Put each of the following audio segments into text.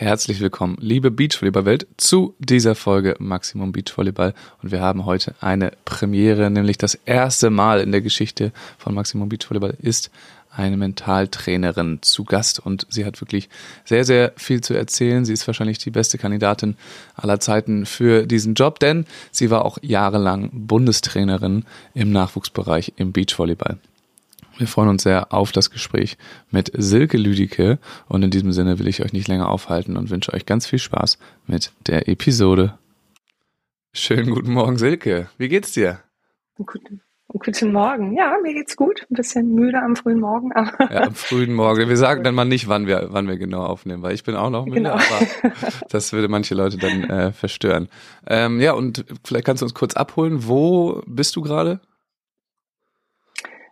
Herzlich willkommen, liebe Beachvolleyball-Welt, zu dieser Folge Maximum Beachvolleyball. Und wir haben heute eine Premiere, nämlich das erste Mal in der Geschichte von Maximum Beachvolleyball ist eine Mentaltrainerin zu Gast und sie hat wirklich sehr, sehr viel zu erzählen. Sie ist wahrscheinlich die beste Kandidatin aller Zeiten für diesen Job, denn sie war auch jahrelang Bundestrainerin im Nachwuchsbereich im Beachvolleyball. Wir freuen uns sehr auf das Gespräch mit Silke Lüdicke und in diesem Sinne will ich euch nicht länger aufhalten und wünsche euch ganz viel Spaß mit der Episode. Schönen guten Morgen, Silke. Wie geht's dir? Guten, guten Morgen. Ja, mir geht's gut. Ein bisschen müde am frühen Morgen. Aber ja, am frühen Morgen. Wir sagen dann mal nicht, wann wir, wann wir genau aufnehmen, weil ich bin auch noch müde, genau. aber das würde manche Leute dann äh, verstören. Ähm, ja, und vielleicht kannst du uns kurz abholen. Wo bist du gerade?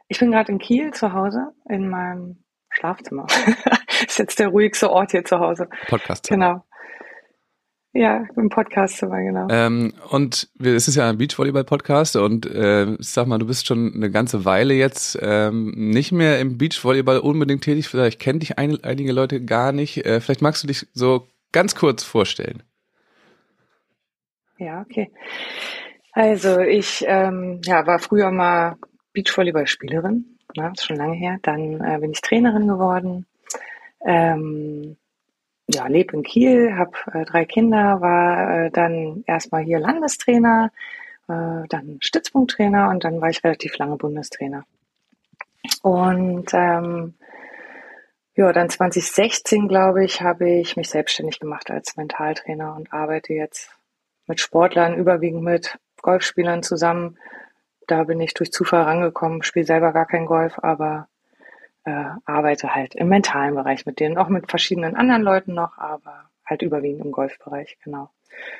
Ich bin gerade in Kiel zu Hause in meinem Schlafzimmer. das ist jetzt der ruhigste Ort hier zu Hause. Podcast. Genau. Ja, im Podcastzimmer, genau. Ähm, und es ist ja ein Beachvolleyball-Podcast und äh, sag mal, du bist schon eine ganze Weile jetzt ähm, nicht mehr im Beachvolleyball unbedingt tätig. Vielleicht kennen dich ein, einige Leute gar nicht. Äh, vielleicht magst du dich so ganz kurz vorstellen. Ja, okay. Also ich ähm, ja, war früher mal Beachvolleyballspielerin, ne, ist schon lange her. Dann äh, bin ich Trainerin geworden. Ähm, ja, lebe in Kiel, habe äh, drei Kinder, war äh, dann erstmal hier Landestrainer, äh, dann Stützpunkttrainer und dann war ich relativ lange Bundestrainer. Und ähm, ja, dann 2016, glaube ich, habe ich mich selbstständig gemacht als Mentaltrainer und arbeite jetzt mit Sportlern, überwiegend mit Golfspielern zusammen, da bin ich durch Zufall rangekommen, spiele selber gar kein Golf, aber äh, arbeite halt im mentalen Bereich mit denen, auch mit verschiedenen anderen Leuten noch, aber halt überwiegend im Golfbereich, genau.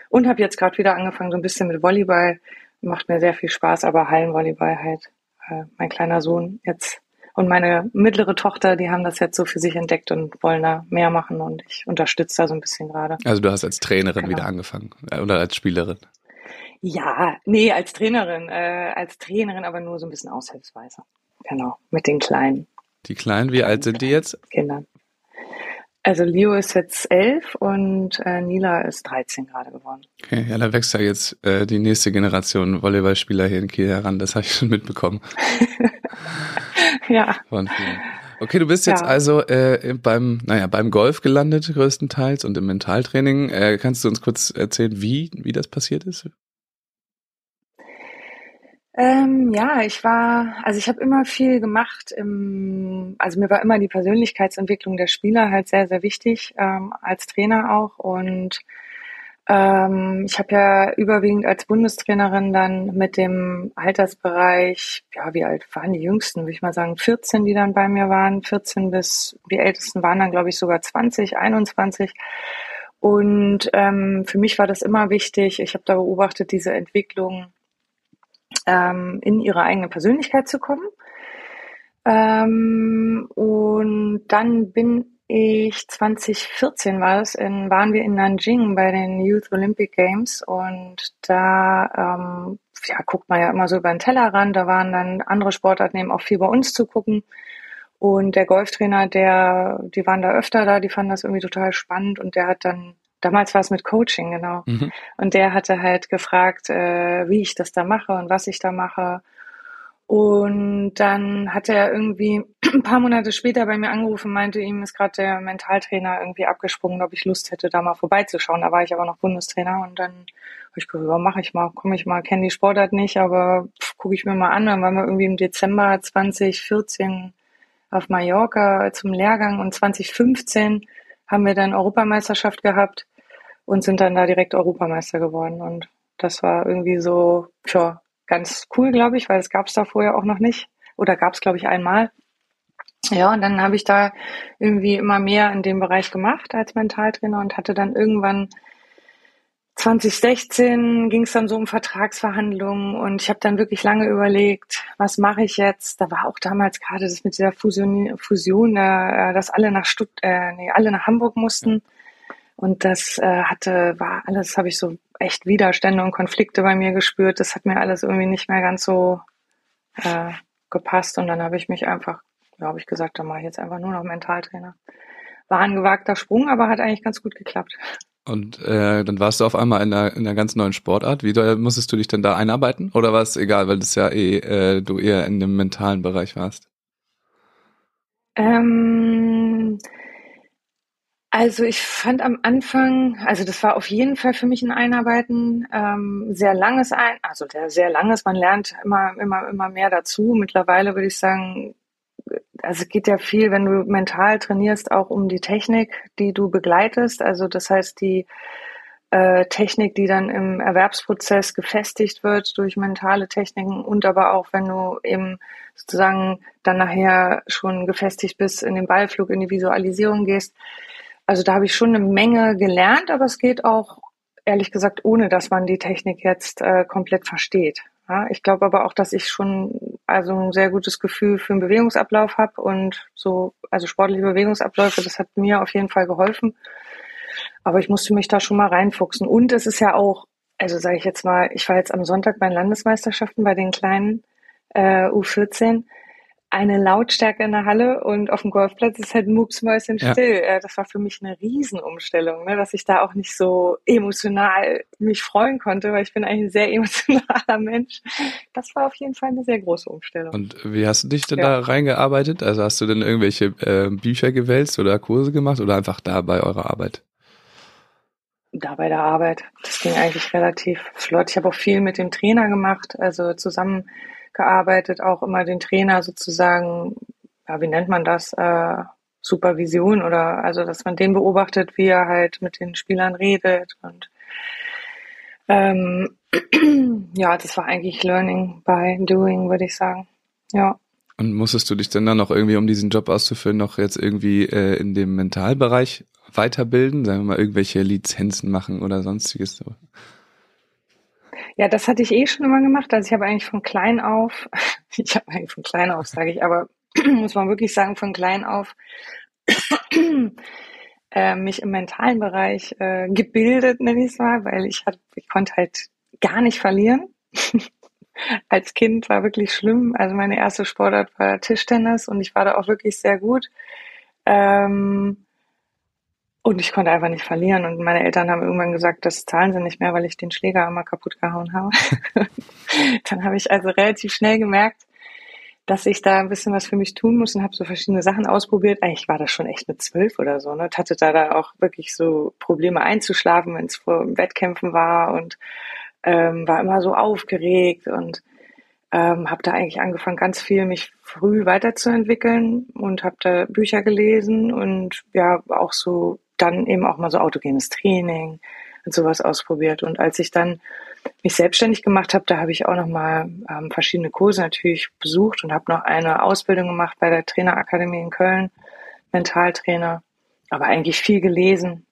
Und habe jetzt gerade wieder angefangen, so ein bisschen mit Volleyball. Macht mir sehr viel Spaß, aber Hallenvolleyball halt. Äh, mein kleiner Sohn jetzt und meine mittlere Tochter, die haben das jetzt so für sich entdeckt und wollen da mehr machen und ich unterstütze da so ein bisschen gerade. Also du hast als Trainerin genau. wieder angefangen äh, oder als Spielerin? Ja, nee, als Trainerin, äh, als Trainerin, aber nur so ein bisschen aushilfsweise. Genau, mit den Kleinen. Die Kleinen, wie alt sind die jetzt? Kindern. Also Leo ist jetzt elf und äh, Nila ist 13 gerade geworden. Okay, ja, da wächst ja jetzt äh, die nächste Generation Volleyballspieler hier in Kiel heran, das habe ich schon mitbekommen. ja. Okay, du bist jetzt ja. also äh, beim, naja, beim Golf gelandet größtenteils und im Mentaltraining. Äh, kannst du uns kurz erzählen, wie, wie das passiert ist? Ähm, ja, ich war, also ich habe immer viel gemacht. Im, also mir war immer die Persönlichkeitsentwicklung der Spieler halt sehr, sehr wichtig, ähm, als Trainer auch. Und ähm, ich habe ja überwiegend als Bundestrainerin dann mit dem Altersbereich, ja, wie alt waren die Jüngsten, würde ich mal sagen, 14, die dann bei mir waren, 14 bis, die Ältesten waren dann, glaube ich, sogar 20, 21. Und ähm, für mich war das immer wichtig. Ich habe da beobachtet, diese Entwicklung ähm, in ihre eigene Persönlichkeit zu kommen. Ähm, und dann bin ich 2014 war es, in, waren wir in Nanjing bei den Youth Olympic Games und da ähm, ja, guckt man ja immer so über den Tellerrand. Da waren dann andere Sportarten eben auch viel bei uns zu gucken. Und der Golftrainer, der, die waren da öfter da, die fanden das irgendwie total spannend und der hat dann Damals war es mit Coaching, genau. Mhm. Und der hatte halt gefragt, äh, wie ich das da mache und was ich da mache. Und dann hat er irgendwie ein paar Monate später bei mir angerufen, meinte, ihm ist gerade der Mentaltrainer irgendwie abgesprungen, ob ich Lust hätte, da mal vorbeizuschauen. Da war ich aber noch Bundestrainer und dann habe ich gesagt, ja, mache ich mal, komme ich mal, kenne die Sportart nicht, aber gucke ich mir mal an. Dann waren wir irgendwie im Dezember 2014 auf Mallorca zum Lehrgang und 2015 haben wir dann Europameisterschaft gehabt und sind dann da direkt Europameister geworden. Und das war irgendwie so, ja, ganz cool, glaube ich, weil es gab es da vorher auch noch nicht. Oder gab es, glaube ich, einmal. Ja, und dann habe ich da irgendwie immer mehr in dem Bereich gemacht als Mentaltrainer und hatte dann irgendwann 2016 ging es dann so um Vertragsverhandlungen und ich habe dann wirklich lange überlegt, was mache ich jetzt? Da war auch damals gerade das mit dieser Fusion, Fusion äh, dass alle nach Stutt äh, nee, alle nach Hamburg mussten. Und das äh, hatte, war alles, habe ich so echt Widerstände und Konflikte bei mir gespürt. Das hat mir alles irgendwie nicht mehr ganz so äh, gepasst. Und dann habe ich mich einfach, habe ich gesagt, dann mache ich jetzt einfach nur noch Mentaltrainer. war ein gewagter Sprung, aber hat eigentlich ganz gut geklappt. Und äh, dann warst du auf einmal in einer, in einer ganz neuen Sportart. Wie musstest du dich denn da einarbeiten? Oder war es egal, weil das ja eh äh, du eher in dem mentalen Bereich warst? Ähm, also ich fand am Anfang, also das war auf jeden Fall für mich ein Einarbeiten, ähm, sehr langes ein, also der sehr langes, man lernt immer, immer, immer mehr dazu. Mittlerweile würde ich sagen, also es geht ja viel, wenn du mental trainierst, auch um die Technik, die du begleitest. Also das heißt, die äh, Technik, die dann im Erwerbsprozess gefestigt wird durch mentale Techniken und aber auch, wenn du eben sozusagen dann nachher schon gefestigt bist, in den Ballflug, in die Visualisierung gehst. Also da habe ich schon eine Menge gelernt, aber es geht auch, ehrlich gesagt, ohne dass man die Technik jetzt äh, komplett versteht. Ja, ich glaube aber auch, dass ich schon also ein sehr gutes Gefühl für den Bewegungsablauf habe und so, also sportliche Bewegungsabläufe, das hat mir auf jeden Fall geholfen. Aber ich musste mich da schon mal reinfuchsen. Und es ist ja auch, also sage ich jetzt mal, ich war jetzt am Sonntag bei den Landesmeisterschaften bei den kleinen äh, U14 eine Lautstärke in der Halle und auf dem Golfplatz ist halt mucksmäuschen still. Ja. Das war für mich eine Riesenumstellung, ne, dass ich da auch nicht so emotional mich freuen konnte, weil ich bin eigentlich ein sehr emotionaler Mensch. Das war auf jeden Fall eine sehr große Umstellung. Und wie hast du dich denn ja. da reingearbeitet? Also hast du denn irgendwelche äh, Bücher gewälzt oder Kurse gemacht oder einfach da bei eurer Arbeit? Da bei der Arbeit. Das ging eigentlich relativ flott. Ich habe auch viel mit dem Trainer gemacht, also zusammen gearbeitet, auch immer den Trainer sozusagen, ja, wie nennt man das, äh, Supervision oder also, dass man den beobachtet, wie er halt mit den Spielern redet und ähm, ja, das war eigentlich Learning by Doing, würde ich sagen. Ja. Und musstest du dich denn dann noch irgendwie, um diesen Job auszufüllen, noch jetzt irgendwie äh, in dem Mentalbereich weiterbilden? Sagen wir mal, irgendwelche Lizenzen machen oder sonstiges? So? Ja, das hatte ich eh schon immer gemacht. Also ich habe eigentlich von klein auf, ich habe eigentlich von klein auf, sage ich, aber muss man wirklich sagen, von klein auf äh, mich im mentalen Bereich äh, gebildet, nenne ich es mal, weil ich hatte, ich konnte halt gar nicht verlieren. Als Kind war wirklich schlimm. Also meine erste Sportart war Tischtennis und ich war da auch wirklich sehr gut. Ähm, und ich konnte einfach nicht verlieren. Und meine Eltern haben irgendwann gesagt, das zahlen sie nicht mehr, weil ich den Schläger immer kaputt gehauen habe. dann habe ich also relativ schnell gemerkt, dass ich da ein bisschen was für mich tun muss und habe so verschiedene Sachen ausprobiert. Eigentlich war das schon echt mit zwölf oder so. Ne? hatte da, da auch wirklich so Probleme einzuschlafen, wenn es vor Wettkämpfen war und ähm, war immer so aufgeregt und ähm, habe da eigentlich angefangen, ganz viel mich früh weiterzuentwickeln und habe da Bücher gelesen und ja auch so dann eben auch mal so autogenes Training und sowas ausprobiert. Und als ich dann mich selbstständig gemacht habe, da habe ich auch noch mal ähm, verschiedene Kurse natürlich besucht und habe noch eine Ausbildung gemacht bei der Trainerakademie in Köln, Mentaltrainer, aber eigentlich viel gelesen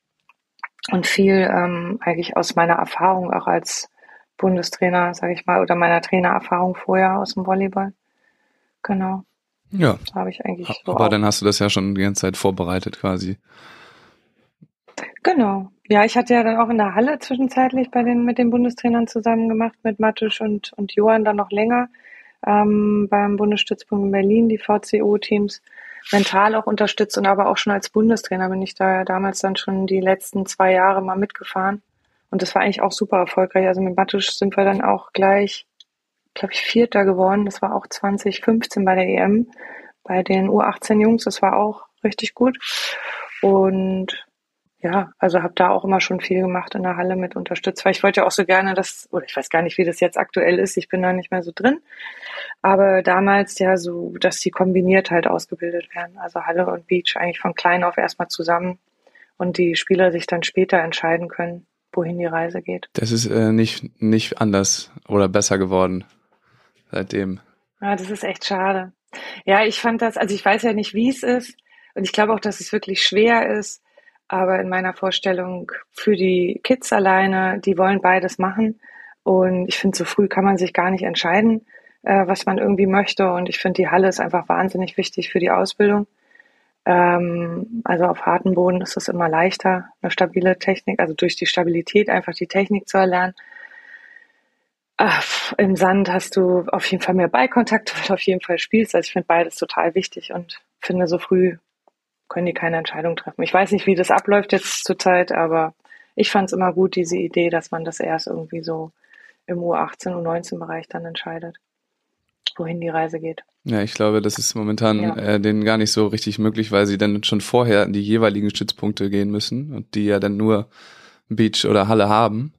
und viel ähm, eigentlich aus meiner Erfahrung auch als Bundestrainer, sage ich mal, oder meiner Trainererfahrung vorher aus dem Volleyball. Genau. Ja. Habe ich eigentlich. So aber auch. dann hast du das ja schon die ganze Zeit vorbereitet quasi. Genau. Ja, ich hatte ja dann auch in der Halle zwischenzeitlich bei den, mit den Bundestrainern zusammen gemacht, mit Matusch und, und Johann dann noch länger, ähm, beim Bundesstützpunkt in Berlin, die VCO-Teams mental auch unterstützt und aber auch schon als Bundestrainer bin ich da damals dann schon die letzten zwei Jahre mal mitgefahren. Und das war eigentlich auch super erfolgreich. Also mit Matusch sind wir dann auch gleich, glaube ich, Vierter geworden. Das war auch 2015 bei der EM, bei den U18 Jungs. Das war auch richtig gut. Und ja, also habe da auch immer schon viel gemacht in der Halle mit unterstützt, weil ich wollte ja auch so gerne das, oder ich weiß gar nicht, wie das jetzt aktuell ist, ich bin da nicht mehr so drin, aber damals ja so, dass die kombiniert halt ausgebildet werden, also Halle und Beach eigentlich von klein auf erstmal zusammen und die Spieler sich dann später entscheiden können, wohin die Reise geht. Das ist äh, nicht, nicht anders oder besser geworden seitdem. Ja, das ist echt schade. Ja, ich fand das, also ich weiß ja nicht, wie es ist und ich glaube auch, dass es wirklich schwer ist, aber in meiner Vorstellung für die Kids alleine, die wollen beides machen. Und ich finde, so früh kann man sich gar nicht entscheiden, äh, was man irgendwie möchte. Und ich finde, die Halle ist einfach wahnsinnig wichtig für die Ausbildung. Ähm, also auf harten Boden ist es immer leichter, eine stabile Technik, also durch die Stabilität einfach die Technik zu erlernen. Ach, Im Sand hast du auf jeden Fall mehr Ballkontakt, weil du auf jeden Fall spielst. Also ich finde beides total wichtig und finde so früh können die keine Entscheidung treffen. Ich weiß nicht, wie das abläuft jetzt zurzeit, aber ich fand es immer gut, diese Idee, dass man das erst irgendwie so im U18, U19-Bereich dann entscheidet, wohin die Reise geht. Ja, ich glaube, das ist momentan ja. äh, denen gar nicht so richtig möglich, weil sie dann schon vorher in die jeweiligen Stützpunkte gehen müssen und die ja dann nur Beach oder Halle haben.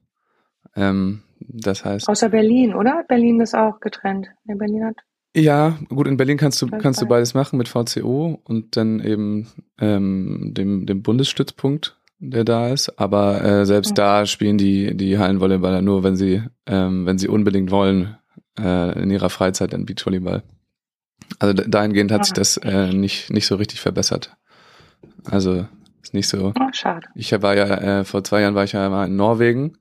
Ähm, das heißt. Außer Berlin, oder? Berlin ist auch getrennt. Nee, Berlin hat. Ja, gut, in Berlin kannst du, kannst du beides machen mit VCO und dann eben ähm, dem, dem Bundesstützpunkt, der da ist. Aber äh, selbst mhm. da spielen die, die Hallenvolleyballer nur, wenn sie, ähm, wenn sie unbedingt wollen, äh, in ihrer Freizeit dann Beachvolleyball. Also dahingehend hat sich das äh, nicht, nicht so richtig verbessert. Also ist nicht so. Oh, schade. Ich war ja, äh, vor zwei Jahren war ich ja mal in Norwegen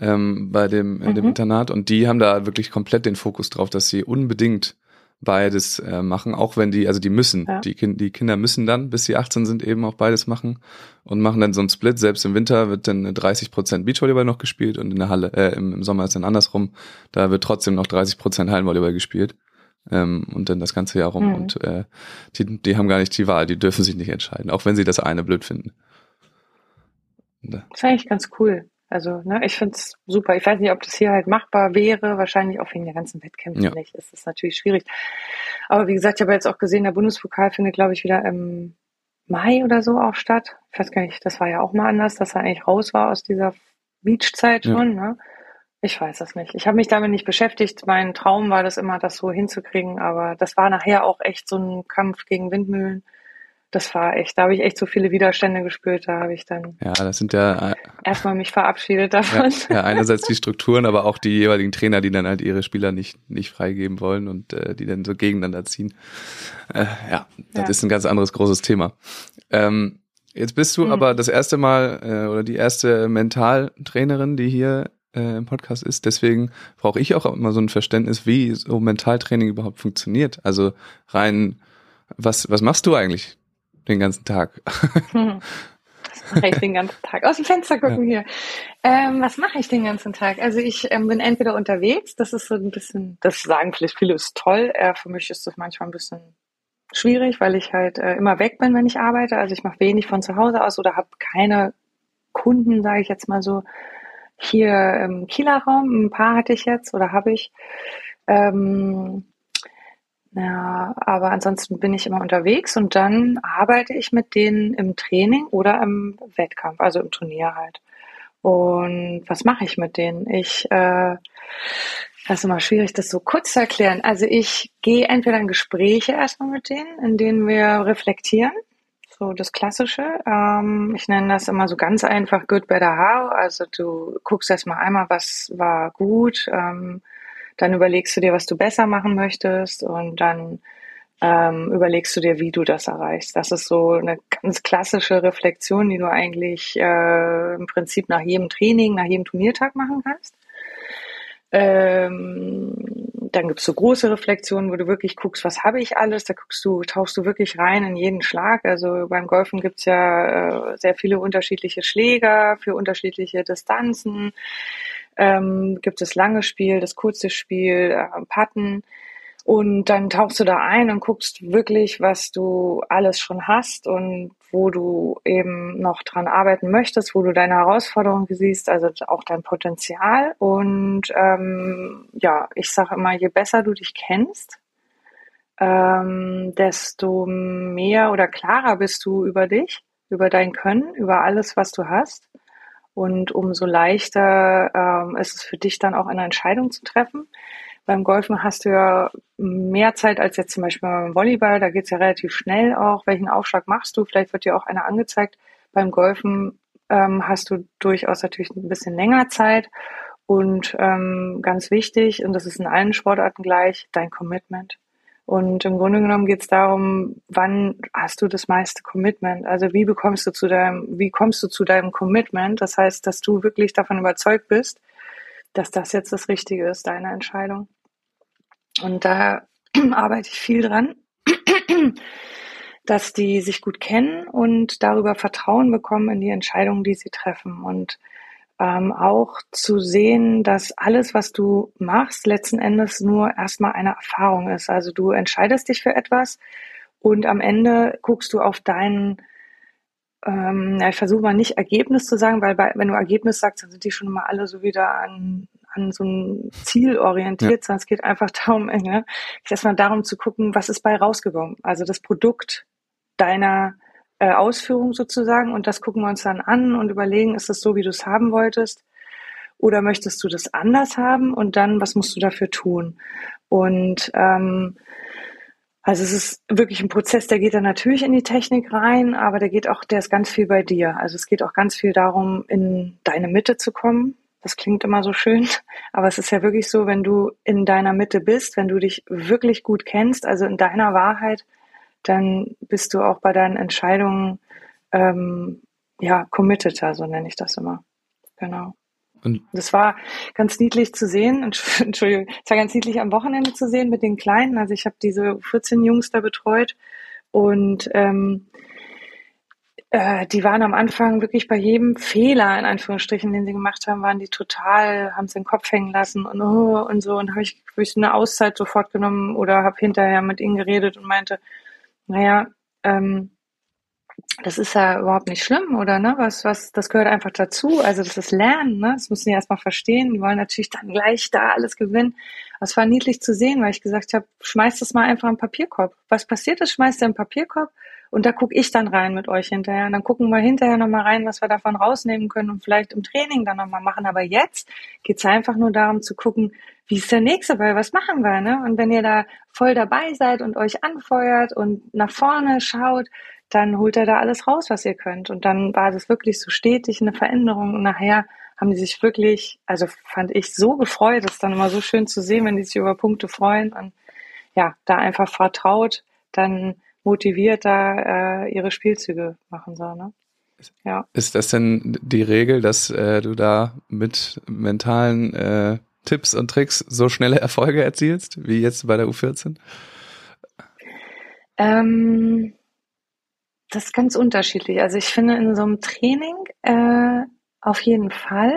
ähm, bei dem, in dem mhm. Internat und die haben da wirklich komplett den Fokus drauf, dass sie unbedingt beides äh, machen, auch wenn die, also die müssen, ja. die, kind, die Kinder müssen dann, bis sie 18 sind, eben auch beides machen und machen dann so einen Split. Selbst im Winter wird dann 30 Prozent Beachvolleyball noch gespielt und in der Halle, äh, im, im Sommer ist dann andersrum, da wird trotzdem noch 30 Prozent Hallenvolleyball gespielt. Ähm, und dann das ganze Jahr rum. Mhm. Und äh, die, die haben gar nicht die Wahl, die dürfen sich nicht entscheiden, auch wenn sie das eine blöd finden. Das ist eigentlich ganz cool. Also, ne, ich finde es super. Ich weiß nicht, ob das hier halt machbar wäre. Wahrscheinlich auch wegen der ganzen Wettkämpfe ja. nicht. Es ist natürlich schwierig. Aber wie gesagt, ich habe jetzt auch gesehen, der Bundespokal findet, glaube ich, wieder im Mai oder so auch statt. Ich weiß gar nicht, das war ja auch mal anders, dass er eigentlich raus war aus dieser Beachzeit schon. Ja. Ne? Ich weiß das nicht. Ich habe mich damit nicht beschäftigt. Mein Traum war das immer, das so hinzukriegen. Aber das war nachher auch echt so ein Kampf gegen Windmühlen das war echt, da habe ich echt so viele Widerstände gespürt, da habe ich dann ja, das sind ja äh, erstmal mich verabschiedet davon. Ja, ja, einerseits die Strukturen, aber auch die jeweiligen Trainer, die dann halt ihre Spieler nicht nicht freigeben wollen und äh, die dann so gegeneinander ziehen. Äh, ja, das ja. ist ein ganz anderes großes Thema. Ähm, jetzt bist du mhm. aber das erste Mal äh, oder die erste Mentaltrainerin, die hier äh, im Podcast ist. Deswegen brauche ich auch immer so ein Verständnis, wie so Mentaltraining überhaupt funktioniert. Also rein, was was machst du eigentlich? Den ganzen Tag? Hm. Was mache ich den ganzen Tag? Aus dem Fenster gucken ja. hier. Ähm, was mache ich den ganzen Tag? Also ich ähm, bin entweder unterwegs, das ist so ein bisschen, das sagen vielleicht viele, ist toll. Äh, für mich ist das manchmal ein bisschen schwierig, weil ich halt äh, immer weg bin, wenn ich arbeite. Also ich mache wenig von zu Hause aus oder habe keine Kunden, sage ich jetzt mal so, hier im Kieler Raum. Ein paar hatte ich jetzt oder habe ich. Ähm, ja, aber ansonsten bin ich immer unterwegs und dann arbeite ich mit denen im Training oder im Wettkampf, also im Turnier halt. Und was mache ich mit denen? Ich, äh, das ist immer schwierig, das so kurz zu erklären. Also ich gehe entweder in Gespräche erstmal mit denen, in denen wir reflektieren, so das Klassische. Ähm, ich nenne das immer so ganz einfach Good, Better, How. Also du guckst erstmal einmal, was war gut, ähm, dann überlegst du dir, was du besser machen möchtest und dann ähm, überlegst du dir, wie du das erreichst. Das ist so eine ganz klassische Reflexion, die du eigentlich äh, im Prinzip nach jedem Training, nach jedem Turniertag machen kannst. Ähm, dann gibt's so große Reflexionen, wo du wirklich guckst, was habe ich alles. Da guckst du, tauchst du wirklich rein in jeden Schlag. Also beim Golfen gibt's ja äh, sehr viele unterschiedliche Schläger für unterschiedliche Distanzen ähm, gibt es lange Spiel, das kurze Spiel, äh, Patten. Und dann tauchst du da ein und guckst wirklich, was du alles schon hast und wo du eben noch dran arbeiten möchtest, wo du deine Herausforderungen siehst, also auch dein Potenzial. Und ähm, ja, ich sage immer, je besser du dich kennst, ähm, desto mehr oder klarer bist du über dich, über dein Können, über alles, was du hast. Und umso leichter ähm, ist es für dich dann auch eine Entscheidung zu treffen. Beim Golfen hast du ja mehr Zeit als jetzt zum Beispiel beim Volleyball. Da geht's ja relativ schnell auch. Welchen Aufschlag machst du? Vielleicht wird dir auch einer angezeigt. Beim Golfen ähm, hast du durchaus natürlich ein bisschen länger Zeit. Und ähm, ganz wichtig, und das ist in allen Sportarten gleich, dein Commitment. Und im Grunde genommen geht es darum, wann hast du das meiste Commitment? Also wie bekommst du zu deinem, wie kommst du zu deinem Commitment? Das heißt, dass du wirklich davon überzeugt bist, dass das jetzt das Richtige ist, deine Entscheidung. Und da arbeite ich viel dran, dass die sich gut kennen und darüber Vertrauen bekommen in die Entscheidungen, die sie treffen. Und ähm, auch zu sehen, dass alles, was du machst, letzten Endes nur erstmal eine Erfahrung ist. Also du entscheidest dich für etwas Und am Ende guckst du auf deinen, ähm, ja, ich versuche mal nicht Ergebnis zu sagen, weil bei, wenn du Ergebnis sagst, dann sind die schon mal alle so wieder an, an so ein Ziel orientiert, ja. sondern es geht einfach darum, ne, erstmal darum zu gucken, was ist bei rausgekommen. Also das Produkt deiner äh, Ausführung sozusagen und das gucken wir uns dann an und überlegen, ist das so, wie du es haben wolltest? Oder möchtest du das anders haben? Und dann, was musst du dafür tun? Und ähm, also es ist wirklich ein Prozess, der geht dann natürlich in die Technik rein, aber der geht auch, der ist ganz viel bei dir. Also es geht auch ganz viel darum, in deine Mitte zu kommen. Das klingt immer so schön, aber es ist ja wirklich so, wenn du in deiner Mitte bist, wenn du dich wirklich gut kennst, also in deiner Wahrheit, dann bist du auch bei deinen Entscheidungen ähm, ja committed, so nenne ich das immer. Genau. Und das war ganz niedlich zu sehen, Entschuldigung, es war ganz niedlich am Wochenende zu sehen mit den Kleinen. Also ich habe diese 14 Jungs da betreut und ähm, äh, die waren am Anfang wirklich bei jedem Fehler, in Anführungsstrichen, den sie gemacht haben, waren die total, haben sie den Kopf hängen lassen und oh, und so. Und habe ich, hab ich eine Auszeit sofort genommen oder habe hinterher mit ihnen geredet und meinte, naja, ähm, das ist ja überhaupt nicht schlimm, oder ne? Was, was, das gehört einfach dazu. Also das ist Lernen, ne? Das müssen die erstmal verstehen. Die wollen natürlich dann gleich da alles gewinnen. Es war niedlich zu sehen, weil ich gesagt habe, schmeiß das mal einfach im Papierkorb. Was passiert ist, schmeißt er im Papierkorb und da gucke ich dann rein mit euch hinterher. Und dann gucken wir hinterher nochmal rein, was wir davon rausnehmen können und vielleicht im Training dann nochmal machen. Aber jetzt geht's einfach nur darum zu gucken, wie ist der nächste Ball, was machen wir, ne? Und wenn ihr da voll dabei seid und euch anfeuert und nach vorne schaut, dann holt er da alles raus, was ihr könnt. Und dann war das wirklich so stetig eine Veränderung. Und nachher haben die sich wirklich, also fand ich so gefreut, das ist dann immer so schön zu sehen, wenn die sich über Punkte freuen und ja, da einfach vertraut, dann motiviert da äh, ihre Spielzüge machen soll. Ne? Ja. Ist das denn die Regel, dass äh, du da mit mentalen äh, Tipps und Tricks so schnelle Erfolge erzielst, wie jetzt bei der U14? Ähm, das ist ganz unterschiedlich. Also ich finde in so einem Training äh, auf jeden Fall,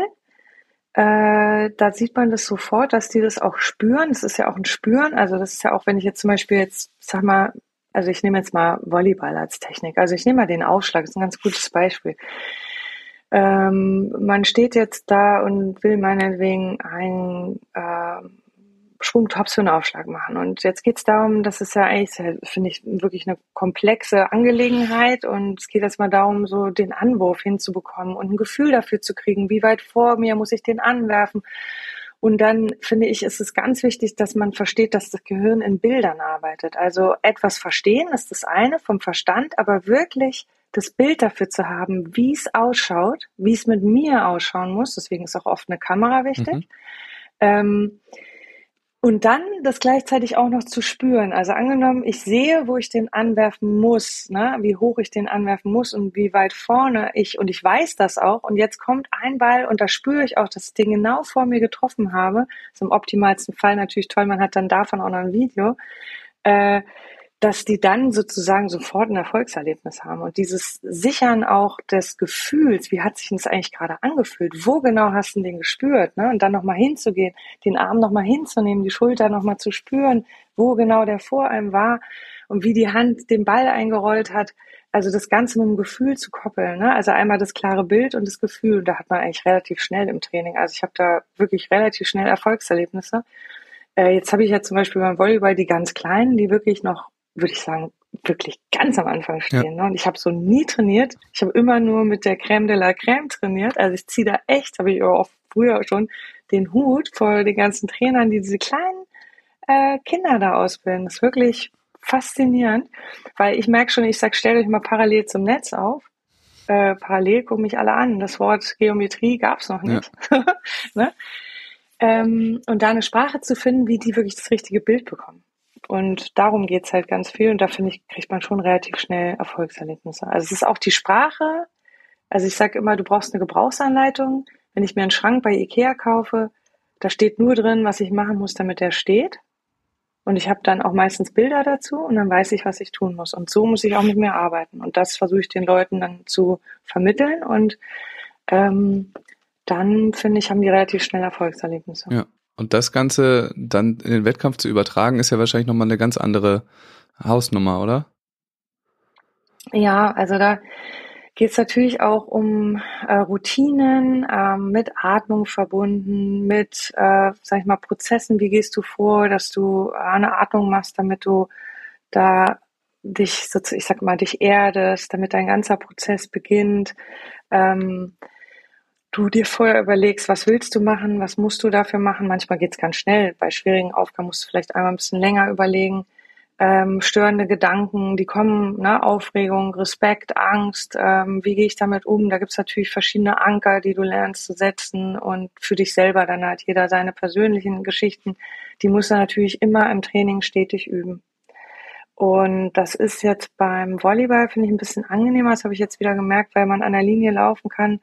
äh, da sieht man das sofort, dass die das auch spüren. Das ist ja auch ein Spüren. Also das ist ja auch, wenn ich jetzt zum Beispiel jetzt, sag mal, also ich nehme jetzt mal Volleyball als Technik. Also ich nehme mal den Aufschlag, das ist ein ganz gutes Beispiel. Ähm, man steht jetzt da und will meinetwegen einen äh, Schwungtops für einen Aufschlag machen. Und jetzt geht es darum, das ist ja eigentlich, finde ich, wirklich eine komplexe Angelegenheit. Und es geht erstmal darum, so den Anwurf hinzubekommen und ein Gefühl dafür zu kriegen, wie weit vor mir muss ich den anwerfen. Und dann finde ich, ist es ganz wichtig, dass man versteht, dass das Gehirn in Bildern arbeitet. Also etwas verstehen ist das eine vom Verstand, aber wirklich das Bild dafür zu haben, wie es ausschaut, wie es mit mir ausschauen muss. Deswegen ist auch oft eine Kamera wichtig. Mhm. Ähm, und dann das gleichzeitig auch noch zu spüren. Also angenommen, ich sehe, wo ich den anwerfen muss, ne, wie hoch ich den anwerfen muss und wie weit vorne ich, und ich weiß das auch. Und jetzt kommt ein Ball und da spüre ich auch, dass ich den genau vor mir getroffen habe. Ist im optimalsten Fall natürlich toll, man hat dann davon auch noch ein Video. Äh, dass die dann sozusagen sofort ein Erfolgserlebnis haben. Und dieses Sichern auch des Gefühls, wie hat sich das eigentlich gerade angefühlt? Wo genau hast du den gespürt? Ne? Und dann nochmal hinzugehen, den Arm nochmal hinzunehmen, die Schulter nochmal zu spüren, wo genau der vor einem war und wie die Hand den Ball eingerollt hat. Also das Ganze mit dem Gefühl zu koppeln. Ne? Also einmal das klare Bild und das Gefühl. Da hat man eigentlich relativ schnell im Training. Also ich habe da wirklich relativ schnell Erfolgserlebnisse. Äh, jetzt habe ich ja zum Beispiel beim Volleyball die ganz Kleinen, die wirklich noch würde ich sagen, wirklich ganz am Anfang stehen. Ja. Ne? Und ich habe so nie trainiert. Ich habe immer nur mit der Crème de la Crème trainiert. Also ich ziehe da echt, habe ich auch früher schon, den Hut vor den ganzen Trainern, die diese kleinen äh, Kinder da ausbilden. Das ist wirklich faszinierend, weil ich merke schon, ich sag, stellt euch mal parallel zum Netz auf. Äh, parallel gucken mich alle an. Das Wort Geometrie gab's noch nicht. Ja. ne? ähm, und da eine Sprache zu finden, wie die wirklich das richtige Bild bekommen. Und darum geht's halt ganz viel. Und da finde ich, kriegt man schon relativ schnell Erfolgserlebnisse. Also es ist auch die Sprache. Also ich sage immer, du brauchst eine Gebrauchsanleitung. Wenn ich mir einen Schrank bei Ikea kaufe, da steht nur drin, was ich machen muss, damit der steht. Und ich habe dann auch meistens Bilder dazu und dann weiß ich, was ich tun muss. Und so muss ich auch mit mir arbeiten. Und das versuche ich den Leuten dann zu vermitteln. Und ähm, dann, finde ich, haben die relativ schnell Erfolgserlebnisse. Ja. Und das Ganze dann in den Wettkampf zu übertragen, ist ja wahrscheinlich nochmal eine ganz andere Hausnummer, oder? Ja, also da geht es natürlich auch um äh, Routinen, äh, mit Atmung verbunden, mit, äh, sag ich mal, Prozessen. Wie gehst du vor, dass du eine Atmung machst, damit du da dich, ich sag mal, dich erdest, damit dein ganzer Prozess beginnt. Ähm, du dir vorher überlegst, was willst du machen, was musst du dafür machen. Manchmal geht es ganz schnell. Bei schwierigen Aufgaben musst du vielleicht einmal ein bisschen länger überlegen ähm, störende Gedanken, die kommen, ne, Aufregung, Respekt, Angst, ähm, wie gehe ich damit um? Da gibt's natürlich verschiedene Anker, die du lernst zu setzen und für dich selber dann hat jeder seine persönlichen Geschichten, die muss er natürlich immer im Training stetig üben. Und das ist jetzt beim Volleyball, finde ich, ein bisschen angenehmer. Das habe ich jetzt wieder gemerkt, weil man an der Linie laufen kann.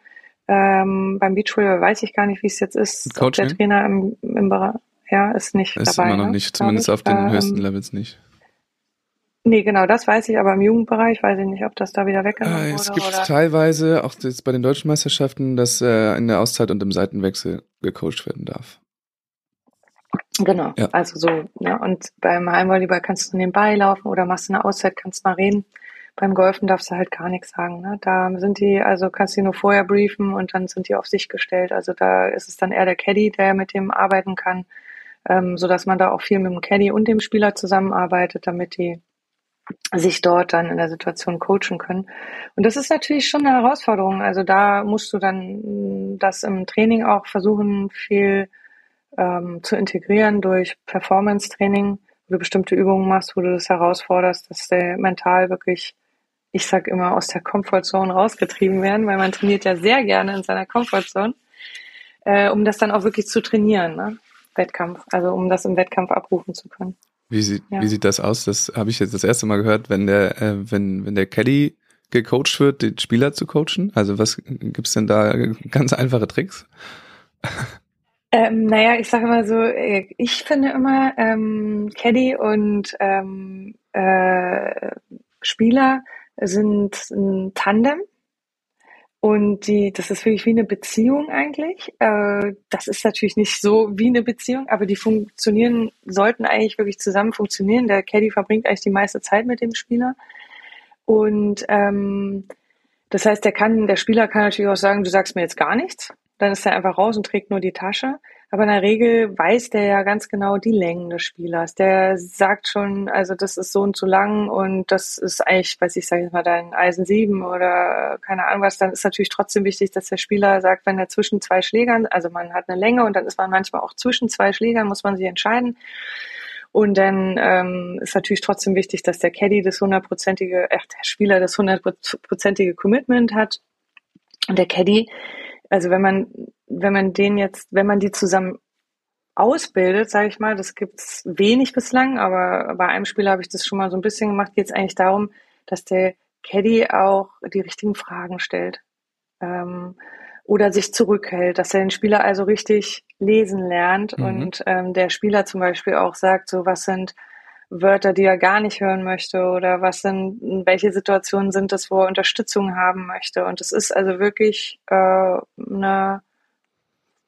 Ähm, beim Beachvolleyball weiß ich gar nicht, wie es jetzt ist. Ob der Trainer im, im Bereich, ja, ist nicht ist dabei. Ist immer noch ne? nicht, zumindest auf den ähm, höchsten Levels nicht. Nee, genau, das weiß ich, aber im Jugendbereich weiß ich nicht, ob das da wieder weggenommen äh, es wurde. Es gibt oder? teilweise, auch jetzt bei den deutschen Meisterschaften, dass äh, in der Auszeit und im Seitenwechsel gecoacht werden darf. Genau, ja. also so. Ja, und beim Heimvolleyball kannst du nebenbei laufen oder machst eine Auszeit, kannst mal reden. Beim Golfen darfst du halt gar nichts sagen. Ne? Da sind die, also kannst du nur vorher briefen und dann sind die auf sich gestellt. Also da ist es dann eher der Caddy, der mit dem arbeiten kann, ähm, so dass man da auch viel mit dem Caddy und dem Spieler zusammenarbeitet, damit die sich dort dann in der Situation coachen können. Und das ist natürlich schon eine Herausforderung. Also da musst du dann das im Training auch versuchen, viel ähm, zu integrieren durch Performance-Training, wo du bestimmte Übungen machst, wo du das herausforderst, dass der mental wirklich, ich sag immer, aus der Comfortzone rausgetrieben werden, weil man trainiert ja sehr gerne in seiner Comfortzone, äh, um das dann auch wirklich zu trainieren, ne? Wettkampf, also um das im Wettkampf abrufen zu können. Wie sieht, ja. wie sieht das aus? Das habe ich jetzt das erste Mal gehört, wenn der, äh, wenn, wenn der Caddy gecoacht wird, den Spieler zu coachen? Also was gibt's denn da ganz einfache Tricks? Ähm, naja, ich sage mal so, äh, ich finde immer, ähm, Caddy und ähm, äh, Spieler sind ein Tandem. Und die, das ist wirklich wie eine Beziehung eigentlich. Äh, das ist natürlich nicht so wie eine Beziehung, aber die funktionieren, sollten eigentlich wirklich zusammen funktionieren. Der Caddy verbringt eigentlich die meiste Zeit mit dem Spieler. Und ähm, das heißt, der kann, der Spieler kann natürlich auch sagen, du sagst mir jetzt gar nichts. Dann ist er einfach raus und trägt nur die Tasche. Aber in der Regel weiß der ja ganz genau die Längen des Spielers. Der sagt schon, also das ist so und so lang und das ist eigentlich, weiß ich, sage jetzt mal, dein Eisen 7 oder keine Ahnung was, dann ist natürlich trotzdem wichtig, dass der Spieler sagt, wenn er zwischen zwei Schlägern, also man hat eine Länge und dann ist man manchmal auch zwischen zwei Schlägern, muss man sich entscheiden. Und dann ähm, ist natürlich trotzdem wichtig, dass der Caddy das hundertprozentige, äh, der Spieler das hundertprozentige Commitment hat. Und der Caddy, also wenn man wenn man den jetzt, wenn man die zusammen ausbildet, sage ich mal, das gibt's wenig bislang, aber bei einem Spieler habe ich das schon mal so ein bisschen gemacht, geht es eigentlich darum, dass der Caddy auch die richtigen Fragen stellt ähm, oder sich zurückhält, dass er den Spieler also richtig lesen lernt mhm. und ähm, der Spieler zum Beispiel auch sagt, so was sind Wörter, die er gar nicht hören möchte oder was sind, welche Situationen sind das, wo er Unterstützung haben möchte. Und es ist also wirklich äh, eine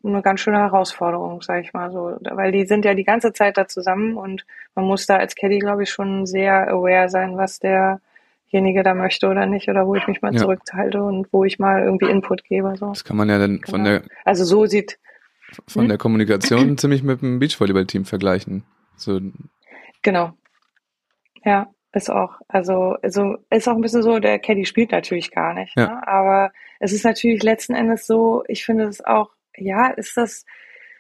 eine ganz schöne Herausforderung, sage ich mal so, weil die sind ja die ganze Zeit da zusammen und man muss da als Caddy, glaube ich, schon sehr aware sein, was derjenige da möchte oder nicht oder wo ich mich mal ja. zurückhalte und wo ich mal irgendwie Input gebe. So. Das kann man ja dann genau. von der also so sieht von hm? der Kommunikation ziemlich mit dem Beachvolleyball-Team vergleichen. So. Genau. Ja, ist auch, also, also ist auch ein bisschen so, der Caddy spielt natürlich gar nicht, ja. ne? aber es ist natürlich letzten Endes so, ich finde es auch ja, ist das,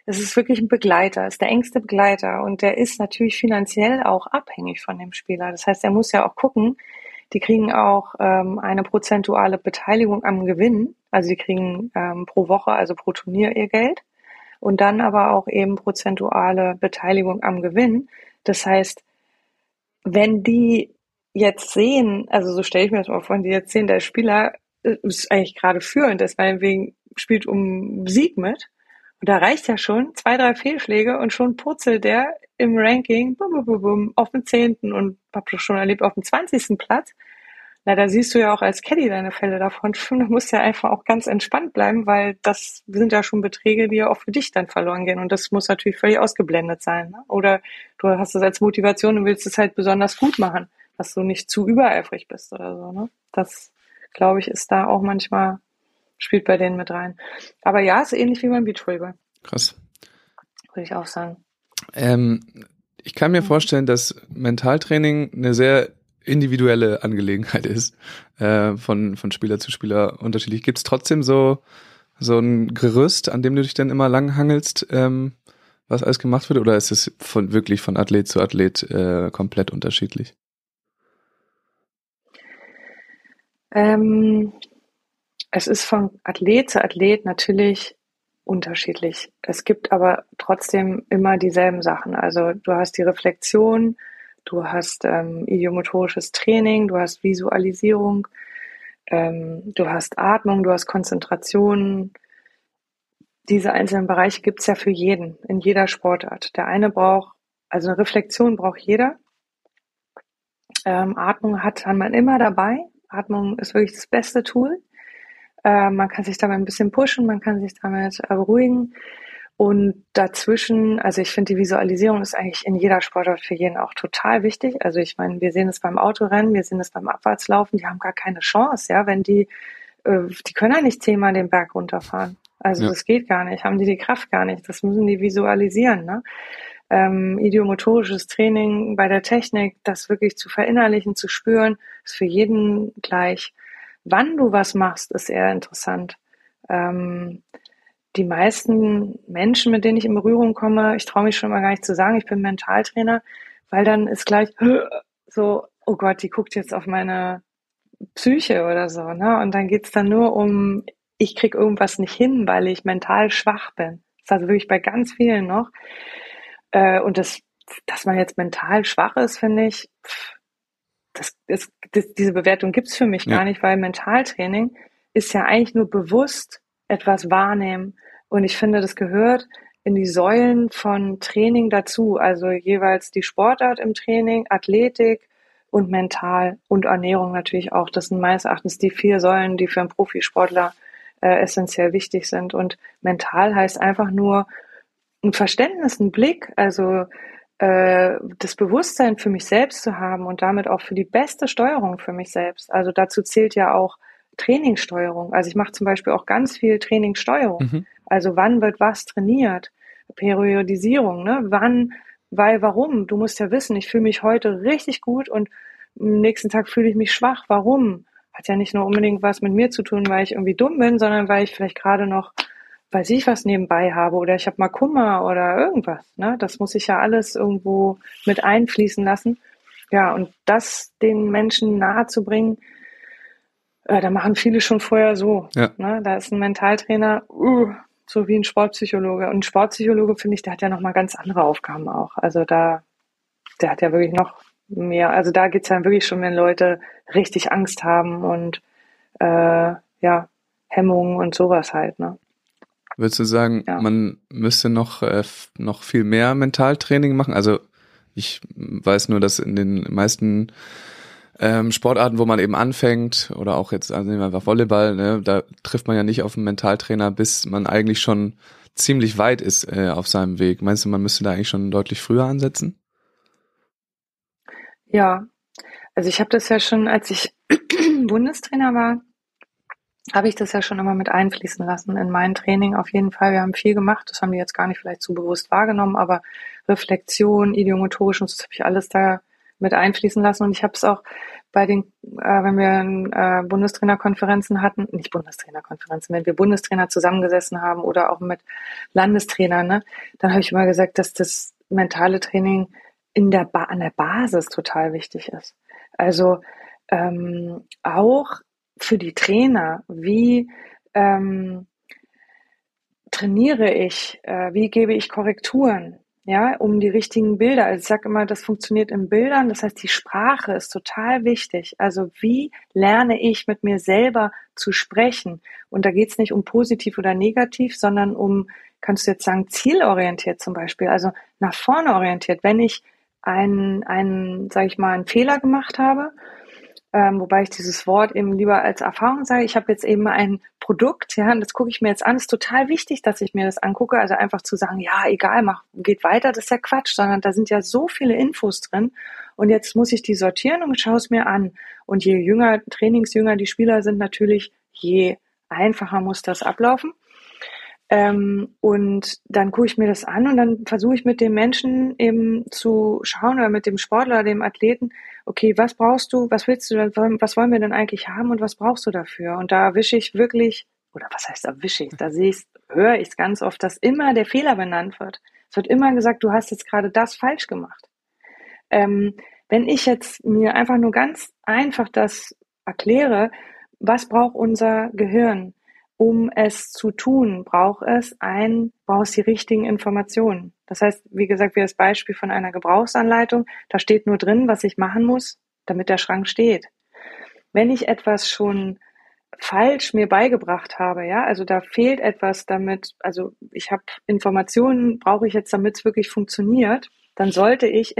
es ist wirklich ein Begleiter, ist der engste Begleiter und der ist natürlich finanziell auch abhängig von dem Spieler. Das heißt, er muss ja auch gucken, die kriegen auch ähm, eine prozentuale Beteiligung am Gewinn, also die kriegen ähm, pro Woche, also pro Turnier ihr Geld und dann aber auch eben prozentuale Beteiligung am Gewinn. Das heißt, wenn die jetzt sehen, also so stelle ich mir das mal vor, wenn die jetzt sehen, der Spieler ist eigentlich gerade führend, deswegen spielt um Sieg mit. Und da reicht ja schon zwei, drei Fehlschläge und schon purzelt der im Ranking bum, bum, bum, bum, auf dem zehnten und hab schon erlebt auf dem zwanzigsten Platz. Na, da siehst du ja auch als Caddy deine Fälle davon. Da musst du ja einfach auch ganz entspannt bleiben, weil das sind ja schon Beträge, die ja auch für dich dann verloren gehen. Und das muss natürlich völlig ausgeblendet sein. Ne? Oder du hast es als Motivation und willst es halt besonders gut machen, dass du nicht zu übereifrig bist oder so. Ne? Das, glaube ich, ist da auch manchmal, spielt bei denen mit rein. Aber ja, ist ähnlich wie beim Beachvolleyball. Krass. Würde ich auch sagen. Ähm, ich kann mir vorstellen, dass Mentaltraining eine sehr individuelle Angelegenheit ist, äh, von, von Spieler zu Spieler unterschiedlich. Gibt es trotzdem so, so ein Gerüst, an dem du dich dann immer langhangelst, ähm, was alles gemacht wird, oder ist es von wirklich von Athlet zu Athlet äh, komplett unterschiedlich? Ähm, es ist von Athlet zu Athlet natürlich unterschiedlich. Es gibt aber trotzdem immer dieselben Sachen. Also du hast die Reflexion, du hast ähm, idiomotorisches Training, du hast Visualisierung, ähm, du hast Atmung, du hast Konzentration. Diese einzelnen Bereiche gibt es ja für jeden, in jeder Sportart. Der eine braucht, also eine Reflexion braucht jeder. Ähm, Atmung hat, hat man immer dabei. Atmung ist wirklich das beste Tool. Äh, man kann sich damit ein bisschen pushen, man kann sich damit beruhigen. Und dazwischen, also ich finde, die Visualisierung ist eigentlich in jeder Sportart für jeden auch total wichtig. Also ich meine, wir sehen es beim Autorennen, wir sehen es beim Abwärtslaufen, die haben gar keine Chance, ja, wenn die, äh, die können ja nicht zehnmal den Berg runterfahren. Also ja. das geht gar nicht, haben die die Kraft gar nicht. Das müssen die visualisieren, ne? Ähm, idiomotorisches Training bei der Technik, das wirklich zu verinnerlichen, zu spüren, ist für jeden gleich. Wann du was machst, ist eher interessant. Ähm, die meisten Menschen, mit denen ich in Berührung komme, ich traue mich schon mal gar nicht zu sagen, ich bin Mentaltrainer, weil dann ist gleich so, oh Gott, die guckt jetzt auf meine Psyche oder so, ne? Und dann geht's dann nur um, ich krieg irgendwas nicht hin, weil ich mental schwach bin. Das ist also wirklich bei ganz vielen noch. Äh, und das, dass man jetzt mental schwach ist, finde ich, das, das, das, diese Bewertung gibt's für mich ja. gar nicht, weil Mentaltraining ist ja eigentlich nur bewusst etwas wahrnehmen. Und ich finde, das gehört in die Säulen von Training dazu. Also jeweils die Sportart im Training, Athletik und mental und Ernährung natürlich auch. Das sind meines Erachtens die vier Säulen, die für einen Profisportler äh, essentiell wichtig sind. Und mental heißt einfach nur ein Verständnis, ein Blick, also äh, das Bewusstsein für mich selbst zu haben und damit auch für die beste Steuerung für mich selbst. Also dazu zählt ja auch Trainingssteuerung. Also ich mache zum Beispiel auch ganz viel Trainingssteuerung. Mhm. Also wann wird was trainiert? Periodisierung, ne? Wann, weil, warum? Du musst ja wissen, ich fühle mich heute richtig gut und am nächsten Tag fühle ich mich schwach. Warum? Hat ja nicht nur unbedingt was mit mir zu tun, weil ich irgendwie dumm bin, sondern weil ich vielleicht gerade noch, weiß ich was nebenbei habe oder ich habe mal Kummer oder irgendwas. Ne? Das muss ich ja alles irgendwo mit einfließen lassen. Ja, und das den Menschen nahe zu bringen, äh, da machen viele schon vorher so. Ja. Ne? Da ist ein Mentaltrainer, uh, so wie ein Sportpsychologe. Und ein Sportpsychologe, finde ich, der hat ja nochmal ganz andere Aufgaben auch. Also da, der hat ja wirklich noch mehr. Also da geht's dann wirklich schon, wenn Leute richtig Angst haben und äh, ja, Hemmungen und sowas halt. Ne? Würdest du sagen, ja. man müsste noch, äh, noch viel mehr Mentaltraining machen? Also ich weiß nur, dass in den meisten ähm, Sportarten, wo man eben anfängt oder auch jetzt also nehmen wir einfach Volleyball, ne, da trifft man ja nicht auf einen Mentaltrainer, bis man eigentlich schon ziemlich weit ist äh, auf seinem Weg. Meinst du, man müsste da eigentlich schon deutlich früher ansetzen? Ja, also ich habe das ja schon, als ich Bundestrainer war, habe ich das ja schon immer mit einfließen lassen in mein Training auf jeden Fall. Wir haben viel gemacht, das haben die jetzt gar nicht vielleicht zu bewusst wahrgenommen, aber Reflexion, idiomotorisch und das habe ich alles da mit einfließen lassen. Und ich habe es auch bei den, äh, wenn wir äh, Bundestrainerkonferenzen hatten, nicht Bundestrainerkonferenzen, wenn wir Bundestrainer zusammengesessen haben oder auch mit Landestrainern, ne, dann habe ich immer gesagt, dass das mentale Training in der ba an der Basis total wichtig ist. Also ähm, auch für die Trainer, wie ähm, trainiere ich, äh, wie gebe ich Korrekturen, ja, um die richtigen Bilder. Also ich sage immer, das funktioniert in Bildern. Das heißt, die Sprache ist total wichtig. Also wie lerne ich mit mir selber zu sprechen? Und da geht es nicht um positiv oder negativ, sondern um, kannst du jetzt sagen, zielorientiert zum Beispiel, also nach vorne orientiert. Wenn ich einen, einen, sage ich mal, einen Fehler gemacht habe ähm, wobei ich dieses Wort eben lieber als Erfahrung sage. Ich habe jetzt eben ein Produkt, ja, und das gucke ich mir jetzt an. Ist total wichtig, dass ich mir das angucke. Also einfach zu sagen, ja, egal, mach, geht weiter, das ist ja Quatsch, sondern da sind ja so viele Infos drin. und jetzt muss ich die sortieren und schaue es mir an. Und je jünger, trainingsjünger die Spieler sind natürlich, je einfacher muss das ablaufen. Ähm, und dann gucke ich mir das an und dann versuche ich mit dem Menschen eben zu schauen oder mit dem Sportler, dem Athleten, okay, was brauchst du, was willst du, was wollen wir denn eigentlich haben und was brauchst du dafür? Und da erwische ich wirklich, oder was heißt erwische ich, da sehe ich, höre ich es ganz oft, dass immer der Fehler benannt wird. Es wird immer gesagt, du hast jetzt gerade das falsch gemacht. Ähm, wenn ich jetzt mir einfach nur ganz einfach das erkläre, was braucht unser Gehirn? Um es zu tun, braucht es ein, braucht es die richtigen Informationen. Das heißt, wie gesagt, wie das Beispiel von einer Gebrauchsanleitung, da steht nur drin, was ich machen muss, damit der Schrank steht. Wenn ich etwas schon falsch mir beigebracht habe, ja, also da fehlt etwas damit, also ich habe Informationen, brauche ich jetzt, damit es wirklich funktioniert, dann sollte ich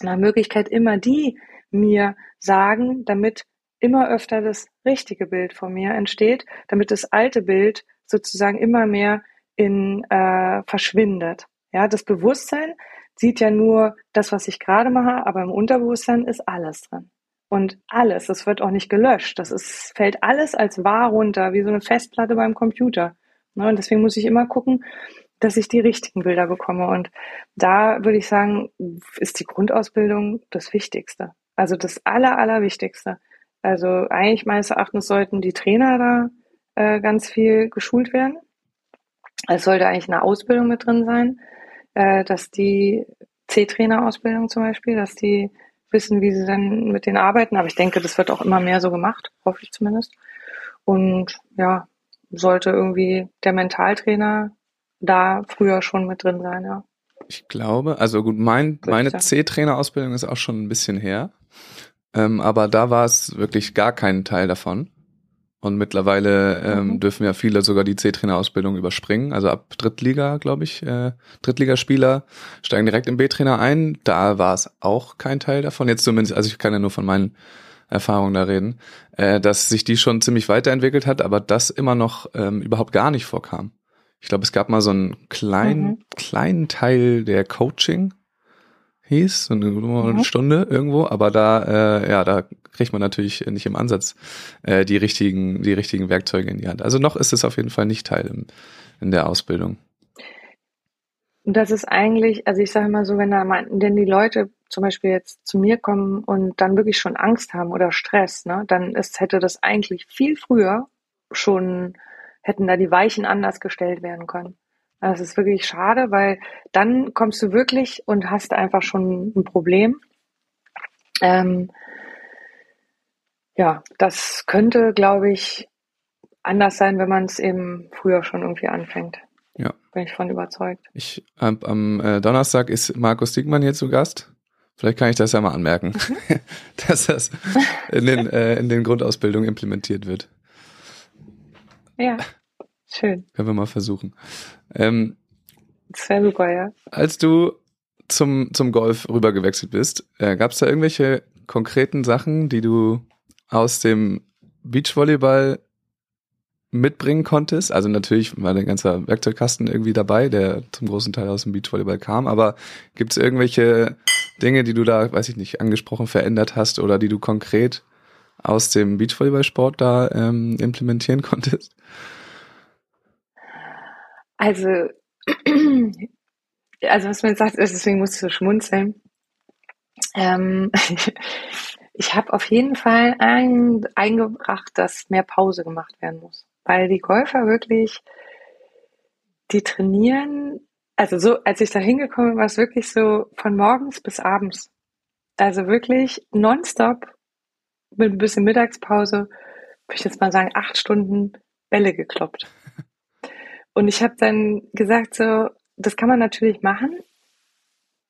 nach Möglichkeit immer die mir sagen, damit immer öfter das richtige Bild von mir entsteht, damit das alte Bild sozusagen immer mehr in äh, verschwindet. Ja, das Bewusstsein sieht ja nur das, was ich gerade mache, aber im Unterbewusstsein ist alles drin. Und alles, das wird auch nicht gelöscht. Das ist, fällt alles als wahr runter, wie so eine Festplatte beim Computer. Ne, und deswegen muss ich immer gucken, dass ich die richtigen Bilder bekomme. Und da würde ich sagen, ist die Grundausbildung das Wichtigste. Also das Aller, Allerwichtigste. Also eigentlich meines Erachtens sollten die Trainer da äh, ganz viel geschult werden. Es sollte eigentlich eine Ausbildung mit drin sein, äh, dass die C-Trainer-Ausbildung zum Beispiel, dass die wissen, wie sie dann mit denen arbeiten. Aber ich denke, das wird auch immer mehr so gemacht, hoffe ich zumindest. Und ja, sollte irgendwie der Mentaltrainer da früher schon mit drin sein, ja. Ich glaube, also gut, mein, meine C-Trainer-Ausbildung ist auch schon ein bisschen her. Ähm, aber da war es wirklich gar kein Teil davon. Und mittlerweile ähm, mhm. dürfen ja viele sogar die C-Trainer-Ausbildung überspringen. Also ab Drittliga, glaube ich, äh, Drittligaspieler steigen direkt im B-Trainer ein. Da war es auch kein Teil davon. Jetzt zumindest, also ich kann ja nur von meinen Erfahrungen da reden, äh, dass sich die schon ziemlich weiterentwickelt hat, aber das immer noch ähm, überhaupt gar nicht vorkam. Ich glaube, es gab mal so einen kleinen, mhm. kleinen Teil der Coaching, hieß, so eine, eine. Stunde irgendwo, aber da, äh, ja, da kriegt man natürlich nicht im Ansatz äh, die richtigen, die richtigen Werkzeuge in die Hand. Also noch ist es auf jeden Fall nicht Teil im, in der Ausbildung. Und das ist eigentlich, also ich sage mal so, wenn da mal, denn die Leute zum Beispiel jetzt zu mir kommen und dann wirklich schon Angst haben oder Stress, ne, dann ist, hätte das eigentlich viel früher schon, hätten da die Weichen anders gestellt werden können. Das ist wirklich schade, weil dann kommst du wirklich und hast einfach schon ein Problem. Ähm, ja, das könnte, glaube ich, anders sein, wenn man es eben früher schon irgendwie anfängt. Ja. Bin ich von überzeugt. Ich, am, am äh, Donnerstag ist Markus Diekmann hier zu Gast. Vielleicht kann ich das ja mal anmerken, mhm. dass das in den, äh, in den Grundausbildungen implementiert wird. Ja. Schön. Können wir mal versuchen. Ähm, wäre super, ja. Als du zum, zum Golf rübergewechselt bist, äh, gab es da irgendwelche konkreten Sachen, die du aus dem Beachvolleyball mitbringen konntest? Also natürlich war der ganze Werkzeugkasten irgendwie dabei, der zum großen Teil aus dem Beachvolleyball kam, aber gibt es irgendwelche Dinge, die du da, weiß ich nicht, angesprochen verändert hast oder die du konkret aus dem Beachvolleyballsport da ähm, implementieren konntest? Also, also was man sagt, ist, deswegen musst du schmunzeln. Ähm, ich habe auf jeden Fall ein, eingebracht, dass mehr Pause gemacht werden muss. Weil die Golfer wirklich, die trainieren, also so, als ich da hingekommen bin, war es wirklich so von morgens bis abends. Also wirklich nonstop mit ein bisschen Mittagspause, würde ich jetzt mal sagen, acht Stunden Bälle gekloppt. Und ich habe dann gesagt, so, das kann man natürlich machen,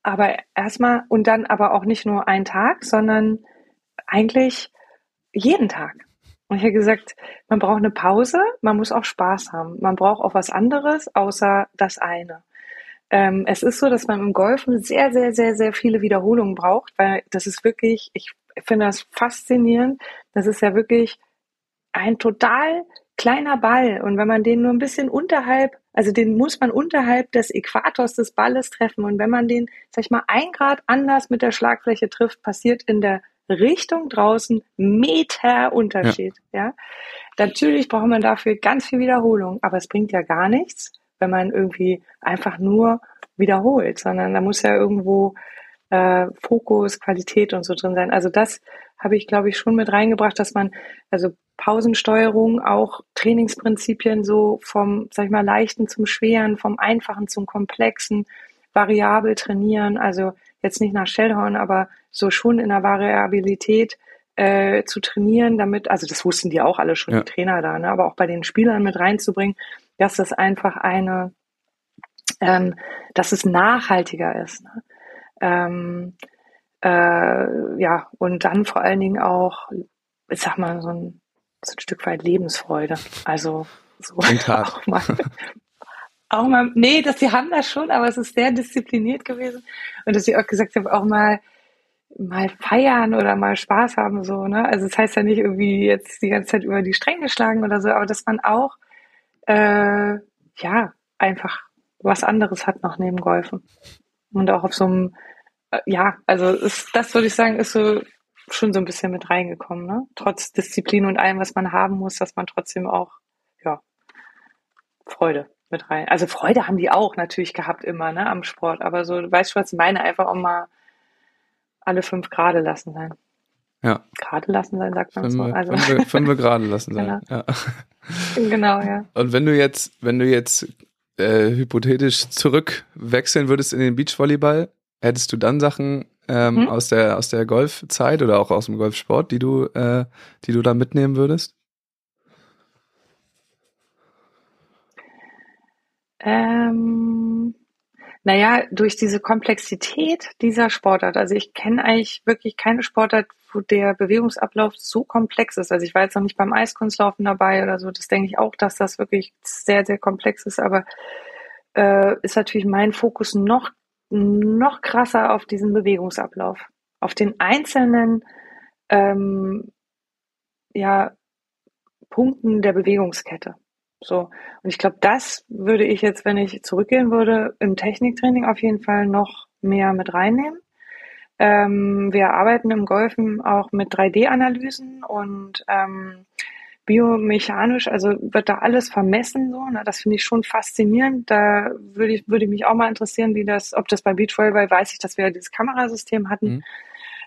aber erstmal und dann aber auch nicht nur einen Tag, sondern eigentlich jeden Tag. Und ich habe gesagt, man braucht eine Pause, man muss auch Spaß haben. Man braucht auch was anderes außer das eine. Ähm, es ist so, dass man im Golfen sehr, sehr, sehr, sehr viele Wiederholungen braucht, weil das ist wirklich, ich finde das faszinierend. Das ist ja wirklich ein total kleiner Ball und wenn man den nur ein bisschen unterhalb, also den muss man unterhalb des Äquators des Balles treffen und wenn man den, sag ich mal, ein Grad anders mit der Schlagfläche trifft, passiert in der Richtung draußen Meter Unterschied, ja. ja. Natürlich braucht man dafür ganz viel Wiederholung, aber es bringt ja gar nichts, wenn man irgendwie einfach nur wiederholt, sondern da muss ja irgendwo äh, Fokus, Qualität und so drin sein. Also das habe ich, glaube ich, schon mit reingebracht, dass man, also Pausensteuerung, auch Trainingsprinzipien so vom, sag ich mal, leichten zum schweren, vom einfachen zum komplexen, variabel trainieren, also jetzt nicht nach Shellhorn, aber so schon in der Variabilität äh, zu trainieren, damit, also das wussten die auch alle schon, ja. die Trainer da, ne, aber auch bei den Spielern mit reinzubringen, dass das einfach eine, ähm, dass es nachhaltiger ist. Ne? Ähm, äh, ja, und dann vor allen Dingen auch, ich sag mal, so ein, so ein Stück weit Lebensfreude. Also so auch mal, auch mal, nee, dass sie haben das schon, aber es ist sehr diszipliniert gewesen. Und dass ich auch gesagt habe, auch mal mal feiern oder mal Spaß haben, so, ne? Also es das heißt ja nicht irgendwie jetzt die ganze Zeit über die Stränge schlagen oder so, aber dass man auch äh, ja einfach was anderes hat noch neben Golfen. Und auch auf so einem äh, ja, also ist, das würde ich sagen, ist so schon so ein bisschen mit reingekommen, ne? Trotz Disziplin und allem, was man haben muss, dass man trotzdem auch, ja, Freude mit rein. Also Freude haben die auch natürlich gehabt immer, ne, am Sport. Aber so, du weißt schon, was ich meine, einfach auch mal alle fünf Grade lassen sein. Ja. Gerade lassen sein, sagt man fünf, so. Also. Fünf, fünf gerade lassen sein. genau. Ja. genau, ja. Und wenn du jetzt, wenn du jetzt äh, hypothetisch zurückwechseln würdest in den Beachvolleyball, Hättest du dann Sachen ähm, hm? aus der aus der Golfzeit oder auch aus dem Golfsport, die du äh, die du da mitnehmen würdest? Ähm, naja, durch diese Komplexität dieser Sportart. Also ich kenne eigentlich wirklich keine Sportart, wo der Bewegungsablauf so komplex ist. Also ich war jetzt noch nicht beim Eiskunstlaufen dabei oder so. Das denke ich auch, dass das wirklich sehr, sehr komplex ist. Aber äh, ist natürlich mein Fokus noch noch krasser auf diesen Bewegungsablauf, auf den einzelnen ähm, ja, Punkten der Bewegungskette. So. Und ich glaube, das würde ich jetzt, wenn ich zurückgehen würde, im Techniktraining auf jeden Fall noch mehr mit reinnehmen. Ähm, wir arbeiten im Golfen auch mit 3D-Analysen und ähm, biomechanisch, also wird da alles vermessen so. Ne? Das finde ich schon faszinierend. Da würde ich, würde mich auch mal interessieren, wie das, ob das bei Beachvolleyball weiß ich, dass wir ja dieses Kamerasystem hatten. Mhm.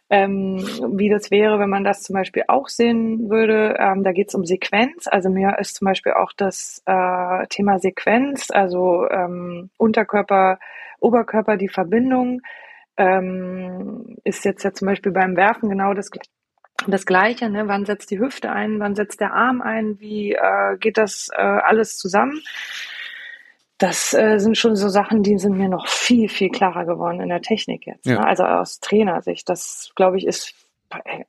Ähm, wie das wäre, wenn man das zum Beispiel auch sehen würde. Ähm, da geht es um Sequenz. Also mir ist zum Beispiel auch das äh, Thema Sequenz, also ähm, Unterkörper, Oberkörper, die Verbindung, ähm, ist jetzt ja zum Beispiel beim Werfen genau das gleiche das Gleiche, ne? wann setzt die Hüfte ein, wann setzt der Arm ein, wie äh, geht das äh, alles zusammen? Das äh, sind schon so Sachen, die sind mir noch viel, viel klarer geworden in der Technik jetzt. Ja. Ne? Also aus Trainersicht. Das, glaube ich, ist bei,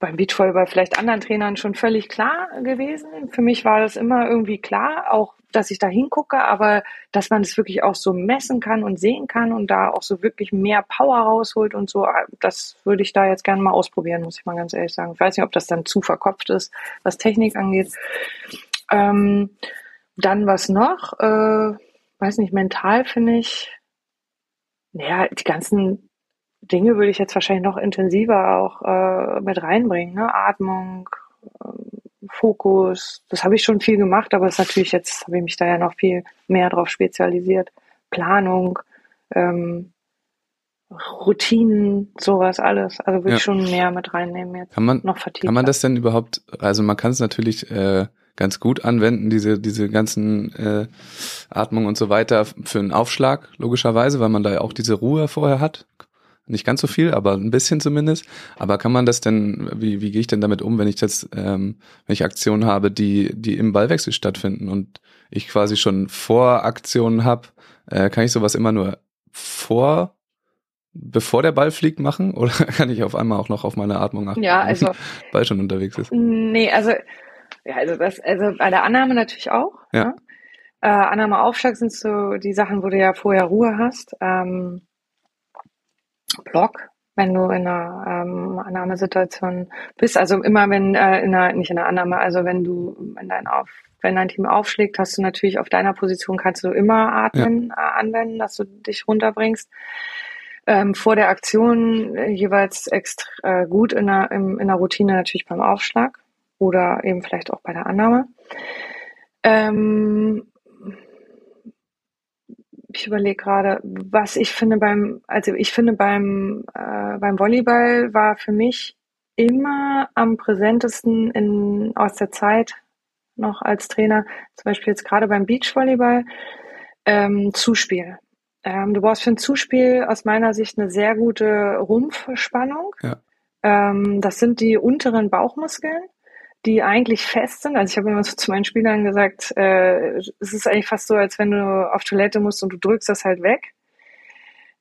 beim Beachvolleyball vielleicht anderen Trainern schon völlig klar gewesen. Für mich war das immer irgendwie klar, auch dass ich da hingucke, aber dass man es wirklich auch so messen kann und sehen kann und da auch so wirklich mehr Power rausholt und so, das würde ich da jetzt gerne mal ausprobieren, muss ich mal ganz ehrlich sagen. Ich weiß nicht, ob das dann zu verkopft ist, was Technik angeht. Ähm, dann was noch? Äh, weiß nicht, mental finde ich, naja, die ganzen Dinge würde ich jetzt wahrscheinlich noch intensiver auch äh, mit reinbringen, ne? Atmung, Fokus. Das habe ich schon viel gemacht, aber es natürlich jetzt habe ich mich da ja noch viel mehr drauf spezialisiert. Planung, ähm, Routinen, sowas alles. Also würde ja. ich schon mehr mit reinnehmen jetzt. Kann man, noch vertiefen. Kann man das denn überhaupt, also man kann es natürlich äh, ganz gut anwenden, diese, diese ganzen äh, Atmung und so weiter für einen Aufschlag, logischerweise, weil man da ja auch diese Ruhe vorher hat. Nicht ganz so viel, aber ein bisschen zumindest. Aber kann man das denn, wie, wie gehe ich denn damit um, wenn ich jetzt, ähm, wenn ich Aktionen habe, die, die im Ballwechsel stattfinden und ich quasi schon Voraktionen habe, äh, kann ich sowas immer nur vor, bevor der Ball fliegt, machen? Oder kann ich auf einmal auch noch auf meine Atmung achten? Ja, also. Wenn der Ball schon unterwegs ist. Nee, also, ja, also das, also bei der Annahme natürlich auch. Ja. Ne? Äh, Annahme Aufschlag sind so die Sachen, wo du ja vorher Ruhe hast. Ähm, Block, wenn du in einer ähm, Annahmesituation bist. Also immer wenn äh, in einer, nicht in einer Annahme, also wenn du wenn dein auf wenn dein Team aufschlägt, hast du natürlich auf deiner Position kannst du immer atmen ja. äh, anwenden, dass du dich runterbringst. Ähm, vor der Aktion äh, jeweils extra äh, gut in der, in der Routine natürlich beim Aufschlag oder eben vielleicht auch bei der Annahme. Ähm, ich überlege gerade, was ich finde beim, also ich finde beim, äh, beim Volleyball war für mich immer am präsentesten in, aus der Zeit noch als Trainer, zum Beispiel jetzt gerade beim Beachvolleyball, ähm, Zuspiel. Ähm, du brauchst für ein Zuspiel aus meiner Sicht eine sehr gute Rumpfspannung. Ja. Ähm, das sind die unteren Bauchmuskeln die eigentlich fest sind. Also ich habe immer so zu meinen Spielern gesagt, äh, es ist eigentlich fast so, als wenn du auf Toilette musst und du drückst das halt weg.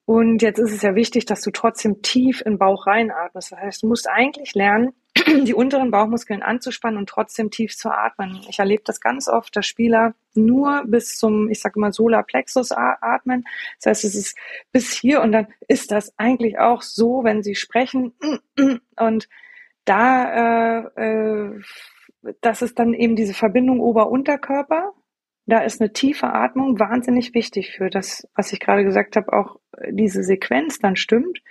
Und jetzt ist es ja wichtig, dass du trotzdem tief in den Bauch reinatmest. Das heißt, du musst eigentlich lernen, die unteren Bauchmuskeln anzuspannen und trotzdem tief zu atmen. Ich erlebe das ganz oft, dass Spieler nur bis zum, ich sage immer, Solarplexus atmen. Das heißt, es ist bis hier und dann ist das eigentlich auch so, wenn sie sprechen und da, äh, äh, das ist dann eben diese Verbindung Ober-Unterkörper. Da ist eine tiefe Atmung wahnsinnig wichtig für das, was ich gerade gesagt habe, auch diese Sequenz dann stimmt.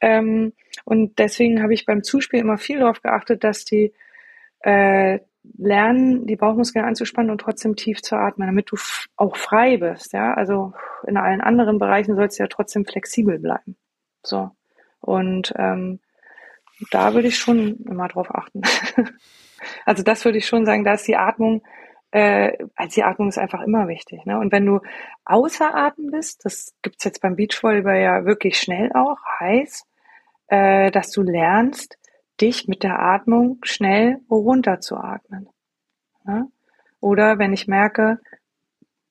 Ähm, und deswegen habe ich beim Zuspiel immer viel darauf geachtet, dass die äh, lernen, die Bauchmuskeln anzuspannen und trotzdem tief zu atmen, damit du auch frei bist. Ja, also in allen anderen Bereichen sollst du ja trotzdem flexibel bleiben. So und ähm, da würde ich schon immer drauf achten. also das würde ich schon sagen, da ist die Atmung, äh, also die Atmung ist einfach immer wichtig. Ne? Und wenn du außer Atem bist, das gibt's jetzt beim Beachvolleyball ja wirklich schnell auch, heiß, äh, dass du lernst, dich mit der Atmung schnell runterzuatmen. Ne? Oder wenn ich merke,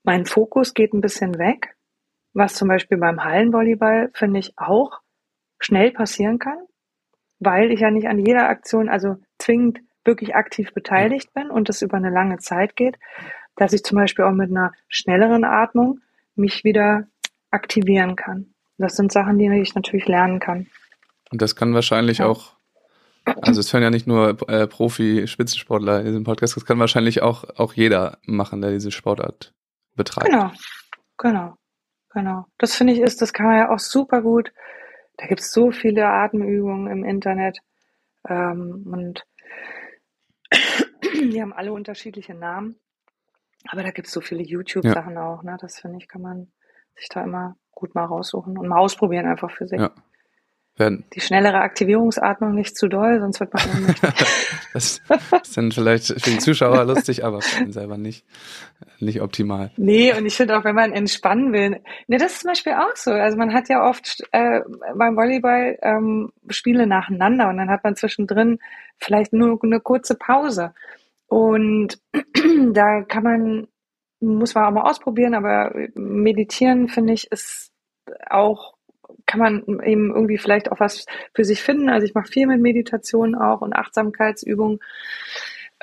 mein Fokus geht ein bisschen weg, was zum Beispiel beim Hallenvolleyball, finde ich, auch schnell passieren kann, weil ich ja nicht an jeder Aktion, also zwingend wirklich aktiv beteiligt bin und es über eine lange Zeit geht, dass ich zum Beispiel auch mit einer schnelleren Atmung mich wieder aktivieren kann. Das sind Sachen, die ich natürlich lernen kann. Und das kann wahrscheinlich ja. auch, also es hören ja nicht nur äh, Profi-Spitzensportler in diesem Podcast, das kann wahrscheinlich auch, auch jeder machen, der diese Sportart betreibt. Genau, genau, genau. Das finde ich ist, das kann man ja auch super gut da gibt es so viele Atemübungen im Internet ähm, und die haben alle unterschiedliche Namen. Aber da gibt es so viele YouTube-Sachen ja. auch. Ne? Das finde ich, kann man sich da immer gut mal raussuchen und mal ausprobieren einfach für sich. Ja werden. Die schnellere Aktivierungsatmung nicht zu doll, sonst wird man ohnmächtig. das ist dann vielleicht für den Zuschauer lustig, aber für ihn selber nicht, nicht optimal. Nee, und ich finde auch, wenn man entspannen will, ne, das ist zum Beispiel auch so. Also man hat ja oft äh, beim Volleyball ähm, Spiele nacheinander und dann hat man zwischendrin vielleicht nur eine kurze Pause. Und da kann man, muss man auch mal ausprobieren, aber meditieren, finde ich, ist auch kann man eben irgendwie vielleicht auch was für sich finden. Also ich mache viel mit Meditation auch und Achtsamkeitsübungen.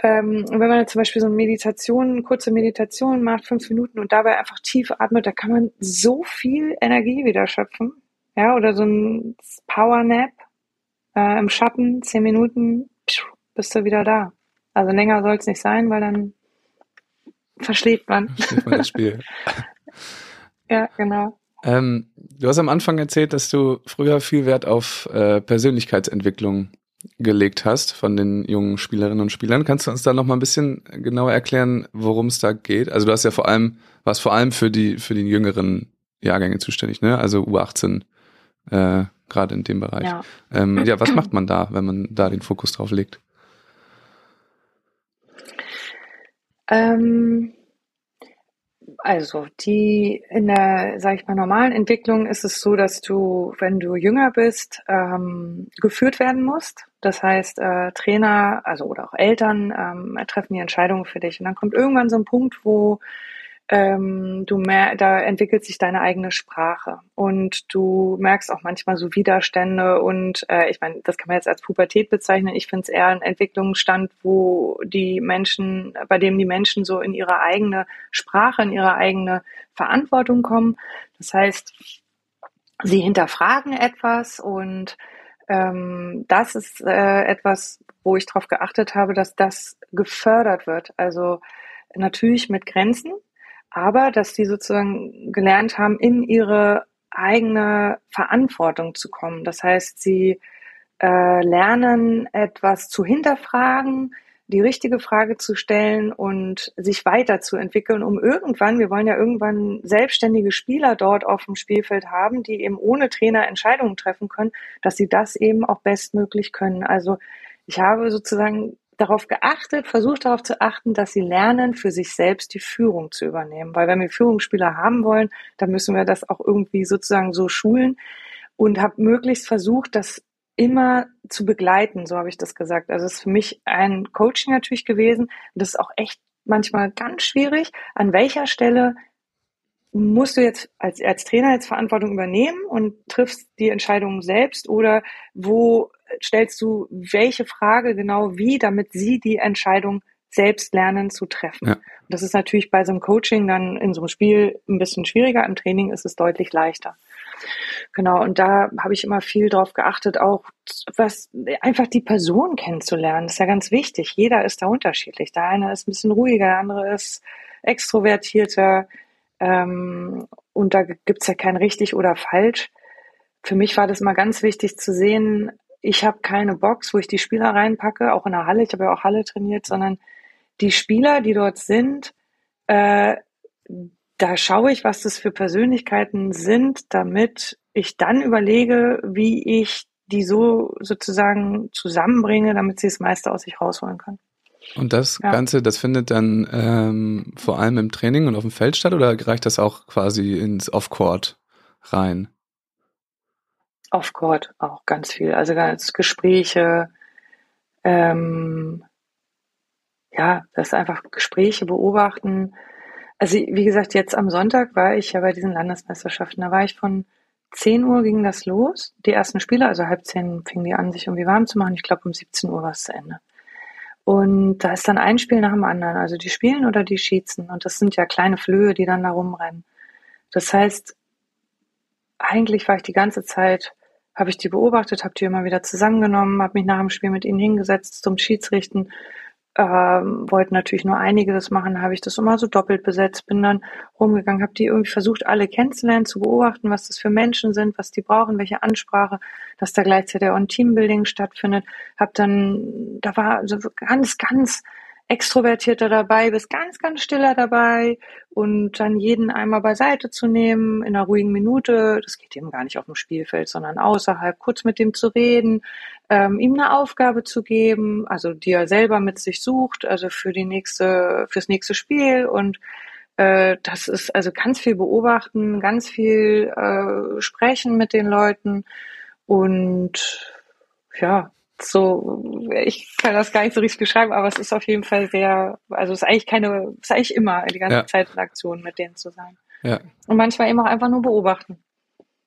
Ähm, wenn man zum Beispiel so eine Meditation, kurze Meditation macht, fünf Minuten und dabei einfach tief atmet, da kann man so viel Energie wieder schöpfen. Ja, oder so ein Power Nap äh, im Schatten, zehn Minuten, bist du wieder da. Also länger soll es nicht sein, weil dann verschläft man. Verschläft man das Spiel. ja, genau. Ähm, du hast am Anfang erzählt, dass du früher viel Wert auf äh, Persönlichkeitsentwicklung gelegt hast von den jungen Spielerinnen und Spielern. Kannst du uns da noch mal ein bisschen genauer erklären, worum es da geht? Also du hast ja vor allem, warst vor allem für die, für die jüngeren Jahrgänge zuständig, ne? Also U18, äh, gerade in dem Bereich. Ja. Ähm, ja, was macht man da, wenn man da den Fokus drauf legt? Ähm, also die in der, sage ich mal, normalen Entwicklung ist es so, dass du, wenn du jünger bist, ähm, geführt werden musst. Das heißt, äh, Trainer, also oder auch Eltern ähm, treffen die Entscheidungen für dich. Und dann kommt irgendwann so ein Punkt, wo ähm, du mehr, da entwickelt sich deine eigene Sprache und du merkst auch manchmal so Widerstände und äh, ich meine, das kann man jetzt als Pubertät bezeichnen. Ich finde es eher ein Entwicklungsstand, wo die Menschen, bei dem die Menschen so in ihre eigene Sprache, in ihre eigene Verantwortung kommen. Das heißt, sie hinterfragen etwas und ähm, das ist äh, etwas, wo ich darauf geachtet habe, dass das gefördert wird. Also natürlich mit Grenzen, aber dass sie sozusagen gelernt haben, in ihre eigene Verantwortung zu kommen. Das heißt, sie äh, lernen etwas zu hinterfragen, die richtige Frage zu stellen und sich weiterzuentwickeln, um irgendwann, wir wollen ja irgendwann selbstständige Spieler dort auf dem Spielfeld haben, die eben ohne Trainer Entscheidungen treffen können, dass sie das eben auch bestmöglich können. Also ich habe sozusagen darauf geachtet, versucht darauf zu achten, dass sie lernen, für sich selbst die Führung zu übernehmen. Weil wenn wir Führungsspieler haben wollen, dann müssen wir das auch irgendwie sozusagen so schulen und habe möglichst versucht, das immer zu begleiten, so habe ich das gesagt. Also es ist für mich ein Coaching natürlich gewesen. Und das ist auch echt manchmal ganz schwierig. An welcher Stelle musst du jetzt als, als Trainer jetzt Verantwortung übernehmen und triffst die Entscheidung selbst oder wo stellst du welche Frage genau wie, damit sie die Entscheidung selbst lernen zu treffen. Ja. das ist natürlich bei so einem Coaching dann in so einem Spiel ein bisschen schwieriger. Im Training ist es deutlich leichter. Genau, und da habe ich immer viel drauf geachtet, auch was einfach die Person kennenzulernen. Das ist ja ganz wichtig. Jeder ist da unterschiedlich. Der eine ist ein bisschen ruhiger, der andere ist extrovertierter. Ähm, und da gibt's ja kein richtig oder falsch. Für mich war das mal ganz wichtig zu sehen, ich habe keine Box, wo ich die Spieler reinpacke, auch in der Halle, ich habe ja auch Halle trainiert, sondern die Spieler, die dort sind, äh, da schaue ich, was das für Persönlichkeiten sind, damit ich dann überlege, wie ich die so sozusagen zusammenbringe, damit sie das meiste aus sich rausholen können. Und das ja. Ganze, das findet dann ähm, vor allem im Training und auf dem Feld statt oder reicht das auch quasi ins Off-Court rein? Off-Court auch ganz viel. Also ganz Gespräche, ähm, ja, das einfach Gespräche beobachten, also wie gesagt, jetzt am Sonntag war ich ja bei diesen Landesmeisterschaften. Da war ich von 10 Uhr ging das los, die ersten Spiele, also halb zehn fingen die an, sich irgendwie warm zu machen. Ich glaube, um 17 Uhr war es zu Ende. Und da ist dann ein Spiel nach dem anderen. Also die spielen oder die schießen. Und das sind ja kleine Flöhe, die dann da rumrennen. Das heißt, eigentlich war ich die ganze Zeit, habe ich die beobachtet, habe die immer wieder zusammengenommen, habe mich nach dem Spiel mit ihnen hingesetzt zum Schiedsrichten ähm, wollten natürlich nur einige das machen, habe ich das immer so doppelt besetzt, bin dann rumgegangen, habe die irgendwie versucht, alle kennenzulernen, zu beobachten, was das für Menschen sind, was die brauchen, welche Ansprache, dass da gleichzeitig auch ein Teambuilding stattfindet. Habe dann, da war so ganz, ganz extrovertierter dabei, bis ganz, ganz stiller dabei und dann jeden einmal beiseite zu nehmen in einer ruhigen Minute. Das geht eben gar nicht auf dem Spielfeld, sondern außerhalb, kurz mit dem zu reden, ähm, ihm eine Aufgabe zu geben, also die er selber mit sich sucht, also für die nächste, fürs nächste Spiel und äh, das ist also ganz viel beobachten, ganz viel äh, sprechen mit den Leuten und ja, so, ich kann das gar nicht so richtig beschreiben, aber es ist auf jeden Fall sehr, also es ist eigentlich keine, es ist eigentlich immer die ganze ja. Zeit in Aktion mit denen zu sein. Ja. Und manchmal eben auch einfach nur beobachten.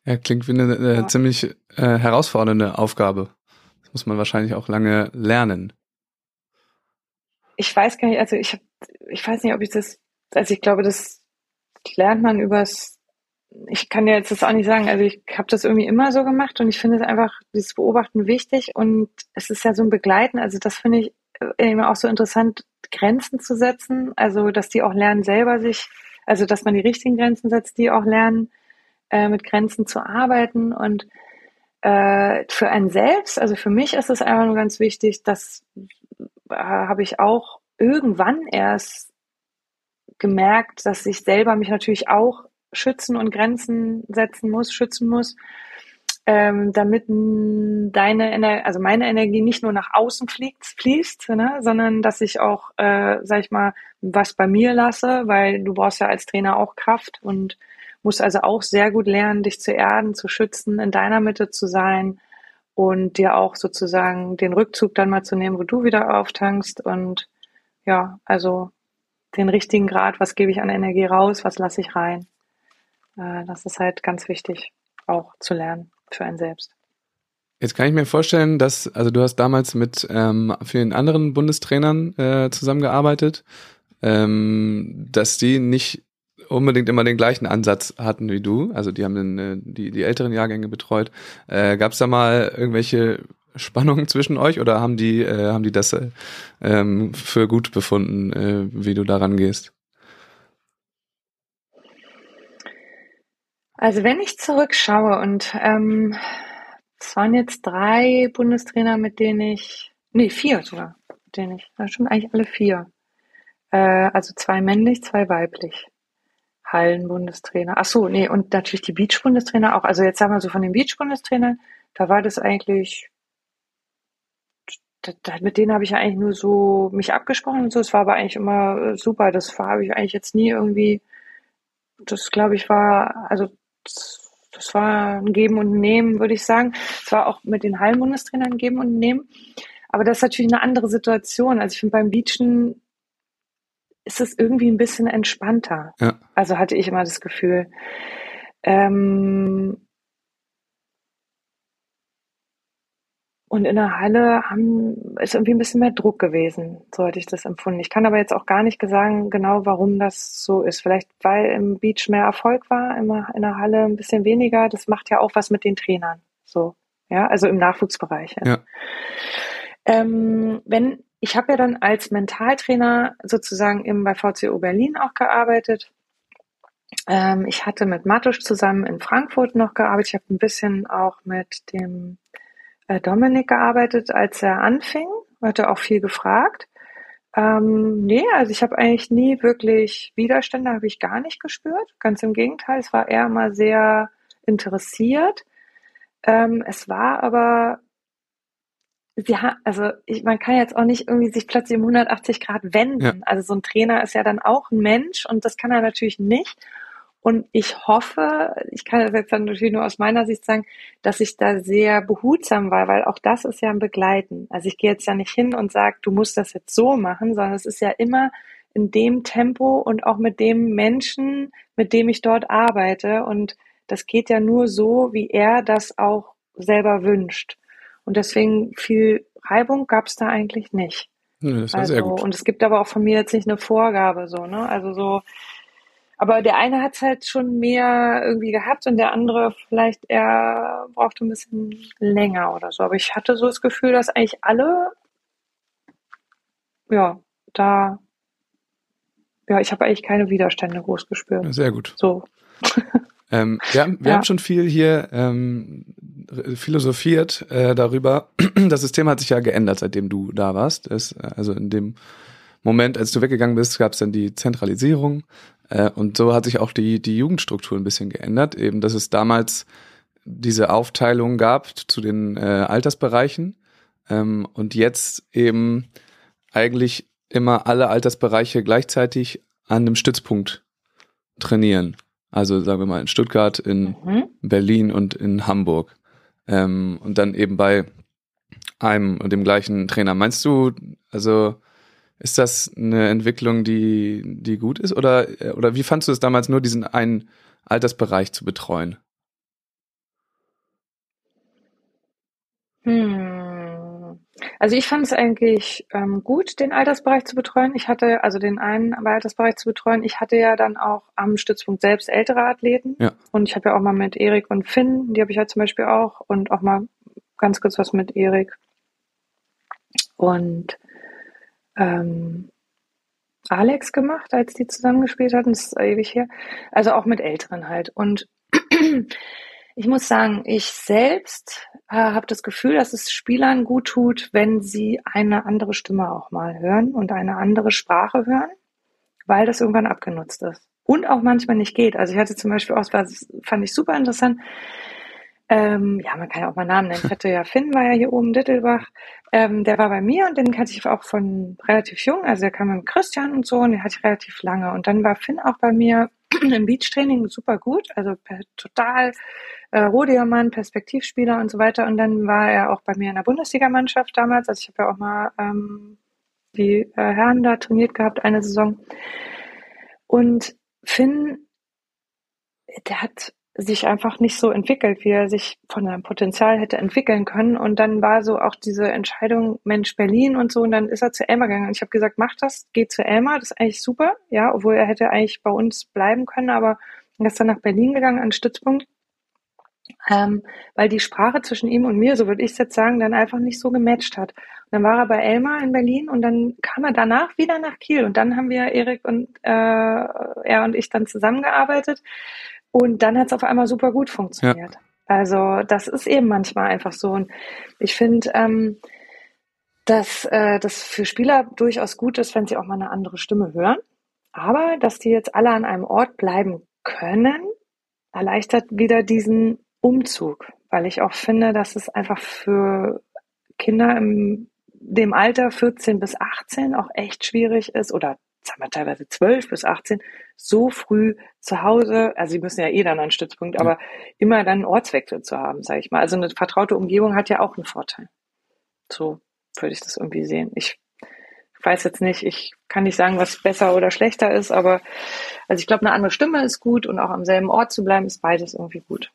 Ja, klingt wie eine äh, ja. ziemlich äh, herausfordernde Aufgabe. Das muss man wahrscheinlich auch lange lernen. Ich weiß gar nicht, also ich hab, ich weiß nicht, ob ich das, also ich glaube, das lernt man übers ich kann dir jetzt das auch nicht sagen. Also ich habe das irgendwie immer so gemacht und ich finde es einfach, dieses Beobachten wichtig und es ist ja so ein Begleiten. Also das finde ich immer auch so interessant, Grenzen zu setzen. Also dass die auch lernen selber sich, also dass man die richtigen Grenzen setzt, die auch lernen, äh, mit Grenzen zu arbeiten und äh, für einen selbst, also für mich ist es einfach nur ganz wichtig, dass äh, habe ich auch irgendwann erst gemerkt, dass ich selber mich natürlich auch schützen und Grenzen setzen muss, schützen muss, ähm, damit deine, Ener also meine Energie nicht nur nach außen fliegt, fließt, ne, sondern dass ich auch, äh, sag ich mal, was bei mir lasse, weil du brauchst ja als Trainer auch Kraft und musst also auch sehr gut lernen, dich zu erden, zu schützen, in deiner Mitte zu sein und dir auch sozusagen den Rückzug dann mal zu nehmen, wo du wieder auftankst und ja, also den richtigen Grad, was gebe ich an Energie raus, was lasse ich rein. Äh, das ist halt ganz wichtig, auch zu lernen für einen selbst. Jetzt kann ich mir vorstellen, dass, also du hast damals mit ähm, vielen anderen Bundestrainern äh, zusammengearbeitet, ähm, dass die nicht unbedingt immer den gleichen Ansatz hatten wie du. Also die haben den, äh, die, die älteren Jahrgänge betreut. Äh, Gab es da mal irgendwelche Spannungen zwischen euch oder haben die, äh, haben die das äh, ähm, für gut befunden, äh, wie du daran gehst? Also wenn ich zurückschaue und ähm, es waren jetzt drei Bundestrainer, mit denen ich, nee, vier sogar, mit denen ich, das schon eigentlich alle vier. Äh, also zwei männlich, zwei weiblich. Hallen-Bundestrainer. Ach so, nee, und natürlich die Beach-Bundestrainer auch. Also jetzt sagen wir so von den Beach-Bundestrainern, da war das eigentlich, da, da, mit denen habe ich ja eigentlich nur so mich abgesprochen und so. Es war aber eigentlich immer super. Das habe ich eigentlich jetzt nie irgendwie, das glaube ich war, also das war ein Geben und Nehmen, würde ich sagen. Es war auch mit den Hallenbundestrainern ein Geben und Nehmen. Aber das ist natürlich eine andere Situation. Also ich finde beim Beachen ist es irgendwie ein bisschen entspannter. Ja. Also hatte ich immer das Gefühl. Ähm, Und in der Halle haben, ist irgendwie ein bisschen mehr Druck gewesen, so hatte ich das empfunden. Ich kann aber jetzt auch gar nicht sagen, genau warum das so ist. Vielleicht weil im Beach mehr Erfolg war, immer in der Halle ein bisschen weniger. Das macht ja auch was mit den Trainern. So, ja, also im Nachwuchsbereich. Ja. ja. Ähm, wenn, ich habe ja dann als Mentaltrainer sozusagen im, bei VCO Berlin auch gearbeitet. Ähm, ich hatte mit Matusch zusammen in Frankfurt noch gearbeitet. Ich habe ein bisschen auch mit dem äh, Dominik gearbeitet, als er anfing. Hat er auch viel gefragt. Ähm, nee, also ich habe eigentlich nie wirklich Widerstände, habe ich gar nicht gespürt. Ganz im Gegenteil, es war eher mal sehr interessiert. Ähm, es war aber, ja, also ich, man kann jetzt auch nicht irgendwie sich plötzlich um 180 Grad wenden. Ja. Also so ein Trainer ist ja dann auch ein Mensch und das kann er natürlich nicht. Und ich hoffe, ich kann das jetzt dann natürlich nur aus meiner Sicht sagen, dass ich da sehr behutsam war, weil auch das ist ja ein Begleiten. Also ich gehe jetzt ja nicht hin und sage, du musst das jetzt so machen, sondern es ist ja immer in dem Tempo und auch mit dem Menschen, mit dem ich dort arbeite. Und das geht ja nur so, wie er das auch selber wünscht. Und deswegen viel Reibung gab es da eigentlich nicht. Ja, das war also, sehr gut. Und es gibt aber auch von mir jetzt nicht eine Vorgabe so, ne? Also so, aber der eine hat es halt schon mehr irgendwie gehabt und der andere vielleicht eher brauchte ein bisschen länger oder so. Aber ich hatte so das Gefühl, dass eigentlich alle, ja, da, ja, ich habe eigentlich keine Widerstände groß gespürt. Sehr gut. So. Ähm, wir haben, wir ja. haben schon viel hier ähm, philosophiert äh, darüber. Das System hat sich ja geändert, seitdem du da warst. Es, also in dem Moment, als du weggegangen bist, gab es dann die Zentralisierung. Äh, und so hat sich auch die, die Jugendstruktur ein bisschen geändert. Eben, dass es damals diese Aufteilung gab zu den äh, Altersbereichen ähm, und jetzt eben eigentlich immer alle Altersbereiche gleichzeitig an einem Stützpunkt trainieren. Also sagen wir mal in Stuttgart, in mhm. Berlin und in Hamburg. Ähm, und dann eben bei einem und dem gleichen Trainer. Meinst du, also ist das eine Entwicklung, die, die gut ist? Oder, oder wie fandst du es damals, nur diesen einen Altersbereich zu betreuen? Hm. Also ich fand es eigentlich ähm, gut, den Altersbereich zu betreuen. Ich hatte, also den einen Altersbereich zu betreuen, ich hatte ja dann auch am Stützpunkt selbst ältere Athleten. Ja. Und ich habe ja auch mal mit Erik und Finn, die habe ich ja zum Beispiel auch, und auch mal ganz kurz was mit Erik. Und ähm, Alex gemacht, als die zusammengespielt hatten. Das ist ewig her. Also auch mit Älteren halt. Und ich muss sagen, ich selbst äh, habe das Gefühl, dass es Spielern gut tut, wenn sie eine andere Stimme auch mal hören und eine andere Sprache hören, weil das irgendwann abgenutzt ist. Und auch manchmal nicht geht. Also ich hatte zum Beispiel auch, das fand ich super interessant, ähm, ja, man kann ja auch mal Namen nennen. Ich hatte ja Finn, war ja hier oben, Dittelbach. Ähm, der war bei mir und den kannte ich auch von relativ jung. Also der kam mit Christian und so und den hatte ich relativ lange. Und dann war Finn auch bei mir im Beachtraining super gut, also total äh, Rohdiamant, Perspektivspieler und so weiter. Und dann war er auch bei mir in der Bundesligamannschaft damals. Also ich habe ja auch mal ähm, die äh, Herren da trainiert gehabt, eine Saison. Und Finn, der hat sich einfach nicht so entwickelt, wie er sich von seinem Potenzial hätte entwickeln können. Und dann war so auch diese Entscheidung, Mensch, Berlin und so. Und dann ist er zu Elmar gegangen. Und ich habe gesagt, mach das, geh zu Elmar, das ist eigentlich super. Ja, obwohl er hätte eigentlich bei uns bleiben können, aber er ist dann nach Berlin gegangen, an Stützpunkt. Ähm, weil die Sprache zwischen ihm und mir, so würde ich es jetzt sagen, dann einfach nicht so gematcht hat. Und dann war er bei Elmar in Berlin und dann kam er danach wieder nach Kiel und dann haben wir Erik und äh, er und ich dann zusammengearbeitet und dann hat es auf einmal super gut funktioniert. Ja. Also das ist eben manchmal einfach so. Und ich finde, ähm, dass äh, das für Spieler durchaus gut ist, wenn sie auch mal eine andere Stimme hören. Aber dass die jetzt alle an einem Ort bleiben können, erleichtert wieder diesen Umzug, weil ich auch finde, dass es einfach für Kinder im dem Alter 14 bis 18 auch echt schwierig ist oder sagen wir teilweise 12 bis 18 so früh zu Hause, also sie müssen ja eh dann einen Stützpunkt, aber immer dann einen Ortswechsel zu haben, sage ich mal. Also eine vertraute Umgebung hat ja auch einen Vorteil. So würde ich das irgendwie sehen. Ich weiß jetzt nicht, ich kann nicht sagen, was besser oder schlechter ist, aber also ich glaube, eine andere Stimme ist gut und auch am selben Ort zu bleiben, ist beides irgendwie gut.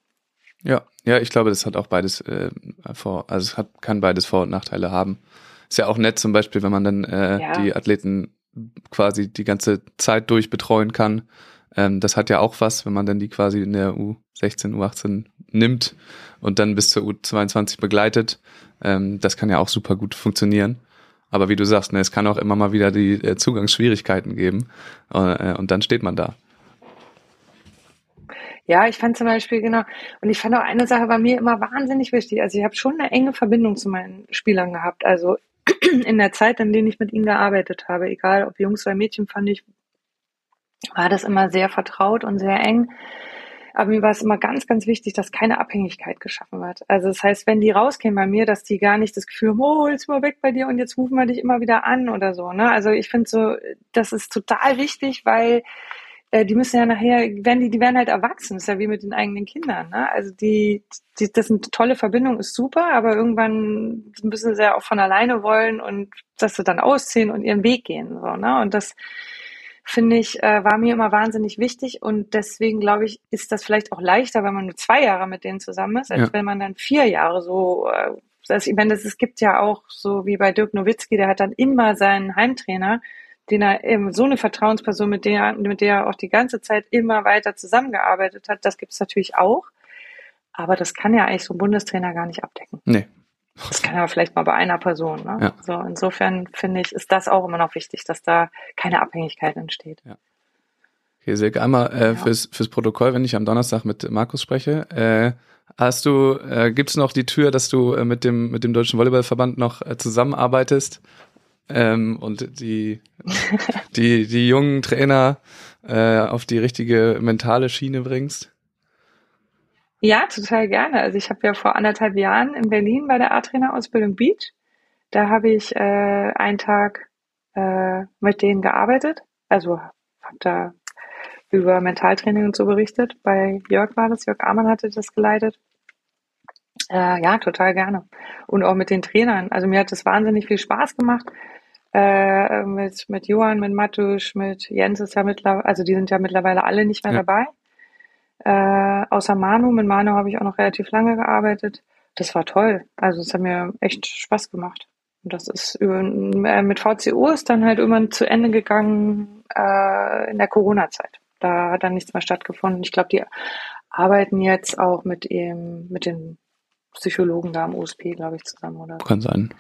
Ja, ja, ich glaube, das hat auch beides äh, vor, also es hat, kann beides Vor- und Nachteile haben. Ist ja auch nett zum Beispiel, wenn man dann äh, ja. die Athleten quasi die ganze Zeit durch betreuen kann. Ähm, das hat ja auch was, wenn man dann die quasi in der U16, U18 nimmt und dann bis zur U22 begleitet. Ähm, das kann ja auch super gut funktionieren. Aber wie du sagst, ne, es kann auch immer mal wieder die äh, Zugangsschwierigkeiten geben äh, und dann steht man da. Ja, ich fand zum Beispiel, genau, und ich fand auch eine Sache bei mir immer wahnsinnig wichtig. Also ich habe schon eine enge Verbindung zu meinen Spielern gehabt. Also in der Zeit, in der ich mit ihnen gearbeitet habe, egal ob Jungs oder Mädchen, fand ich, war das immer sehr vertraut und sehr eng. Aber mir war es immer ganz, ganz wichtig, dass keine Abhängigkeit geschaffen wird. Also das heißt, wenn die rausgehen bei mir, dass die gar nicht das Gefühl haben, oh, jetzt mal weg bei dir und jetzt rufen wir dich immer wieder an oder so. Ne? Also ich finde so, das ist total wichtig, weil äh, die müssen ja nachher, werden die, die werden halt erwachsen, das ist ja wie mit den eigenen Kindern. Ne? Also die, die, das ist eine tolle Verbindung, ist super, aber irgendwann müssen sie ja auch von alleine wollen und dass sie dann ausziehen und ihren Weg gehen. So, ne? Und das finde ich, äh, war mir immer wahnsinnig wichtig und deswegen glaube ich, ist das vielleicht auch leichter, wenn man nur zwei Jahre mit denen zusammen ist, als ja. wenn man dann vier Jahre so äh, das, ich meine, das, es gibt ja auch so wie bei Dirk Nowitzki, der hat dann immer seinen Heimtrainer, den er eben so eine Vertrauensperson, mit der, mit der er auch die ganze Zeit immer weiter zusammengearbeitet hat, das gibt es natürlich auch. Aber das kann ja eigentlich so ein Bundestrainer gar nicht abdecken. Nee. Das kann aber vielleicht mal bei einer Person. Ne? Ja. So, insofern finde ich, ist das auch immer noch wichtig, dass da keine Abhängigkeit entsteht. Ja. Okay, Silke, einmal äh, ja. fürs, fürs Protokoll, wenn ich am Donnerstag mit Markus spreche, äh, hast du, äh, gibt es noch die Tür, dass du äh, mit dem mit dem Deutschen Volleyballverband noch äh, zusammenarbeitest? Ähm, und die, die, die jungen Trainer äh, auf die richtige mentale Schiene bringst? Ja, total gerne. Also ich habe ja vor anderthalb Jahren in Berlin bei der A-Trainer-Ausbildung Beach, da habe ich äh, einen Tag äh, mit denen gearbeitet. Also habe da über Mentaltraining und so berichtet. Bei Jörg war das, Jörg Amann hatte das geleitet. Äh, ja, total gerne. Und auch mit den Trainern. Also mir hat das wahnsinnig viel Spaß gemacht äh, mit, mit Johann, mit Matusch, mit Jens ist ja mittlerweile, also die sind ja mittlerweile alle nicht mehr ja. dabei. Äh, außer Manu, mit Manu habe ich auch noch relativ lange gearbeitet. Das war toll. Also es hat mir echt Spaß gemacht. Und das ist über, äh, mit VCO ist dann halt irgendwann zu Ende gegangen äh, in der Corona-Zeit. Da hat dann nichts mehr stattgefunden. Ich glaube, die arbeiten jetzt auch mit ihm, mit den Psychologen da am USP, glaube ich, zusammen, oder? Kann sein.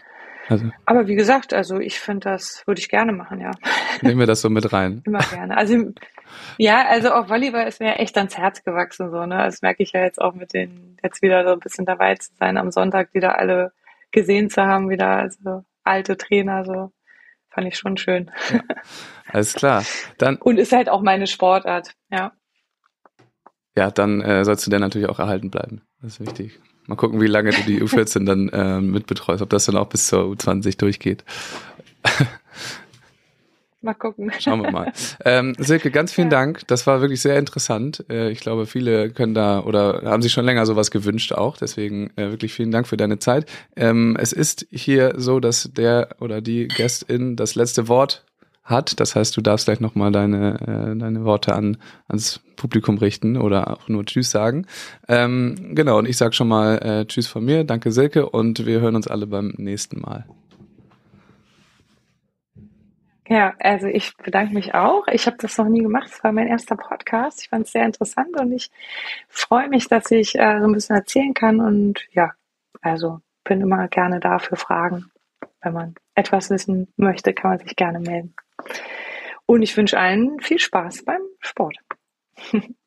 Also. Aber wie gesagt, also ich finde, das würde ich gerne machen, ja. Nehmen wir das so mit rein. Immer gerne. Also ja, also auch Volleyball ist mir echt ans Herz gewachsen, so, ne? Das merke ich ja jetzt auch mit den, jetzt wieder so ein bisschen dabei zu sein, am Sonntag wieder alle gesehen zu haben, wieder, also alte Trainer, so. Fand ich schon schön. Ja, alles klar. Dann. Und ist halt auch meine Sportart, ja. Ja, dann äh, sollst du der natürlich auch erhalten bleiben. Das ist wichtig. Mal gucken, wie lange du die U14 dann äh, mitbetreust, ob das dann auch bis zur U20 durchgeht. Mal gucken. Schauen wir mal. Ähm, Silke, ganz vielen ja. Dank. Das war wirklich sehr interessant. Äh, ich glaube, viele können da oder haben sich schon länger sowas gewünscht auch. Deswegen äh, wirklich vielen Dank für deine Zeit. Ähm, es ist hier so, dass der oder die Gästin das letzte Wort hat. Das heißt, du darfst gleich nochmal deine, äh, deine Worte an, ans Publikum richten oder auch nur Tschüss sagen. Ähm, genau, und ich sage schon mal äh, Tschüss von mir, danke Silke und wir hören uns alle beim nächsten Mal. Ja, also ich bedanke mich auch. Ich habe das noch nie gemacht. Es war mein erster Podcast. Ich fand es sehr interessant und ich freue mich, dass ich äh, so ein bisschen erzählen kann. Und ja, also bin immer gerne da für Fragen. Wenn man etwas wissen möchte, kann man sich gerne melden. Und ich wünsche allen viel Spaß beim Sport.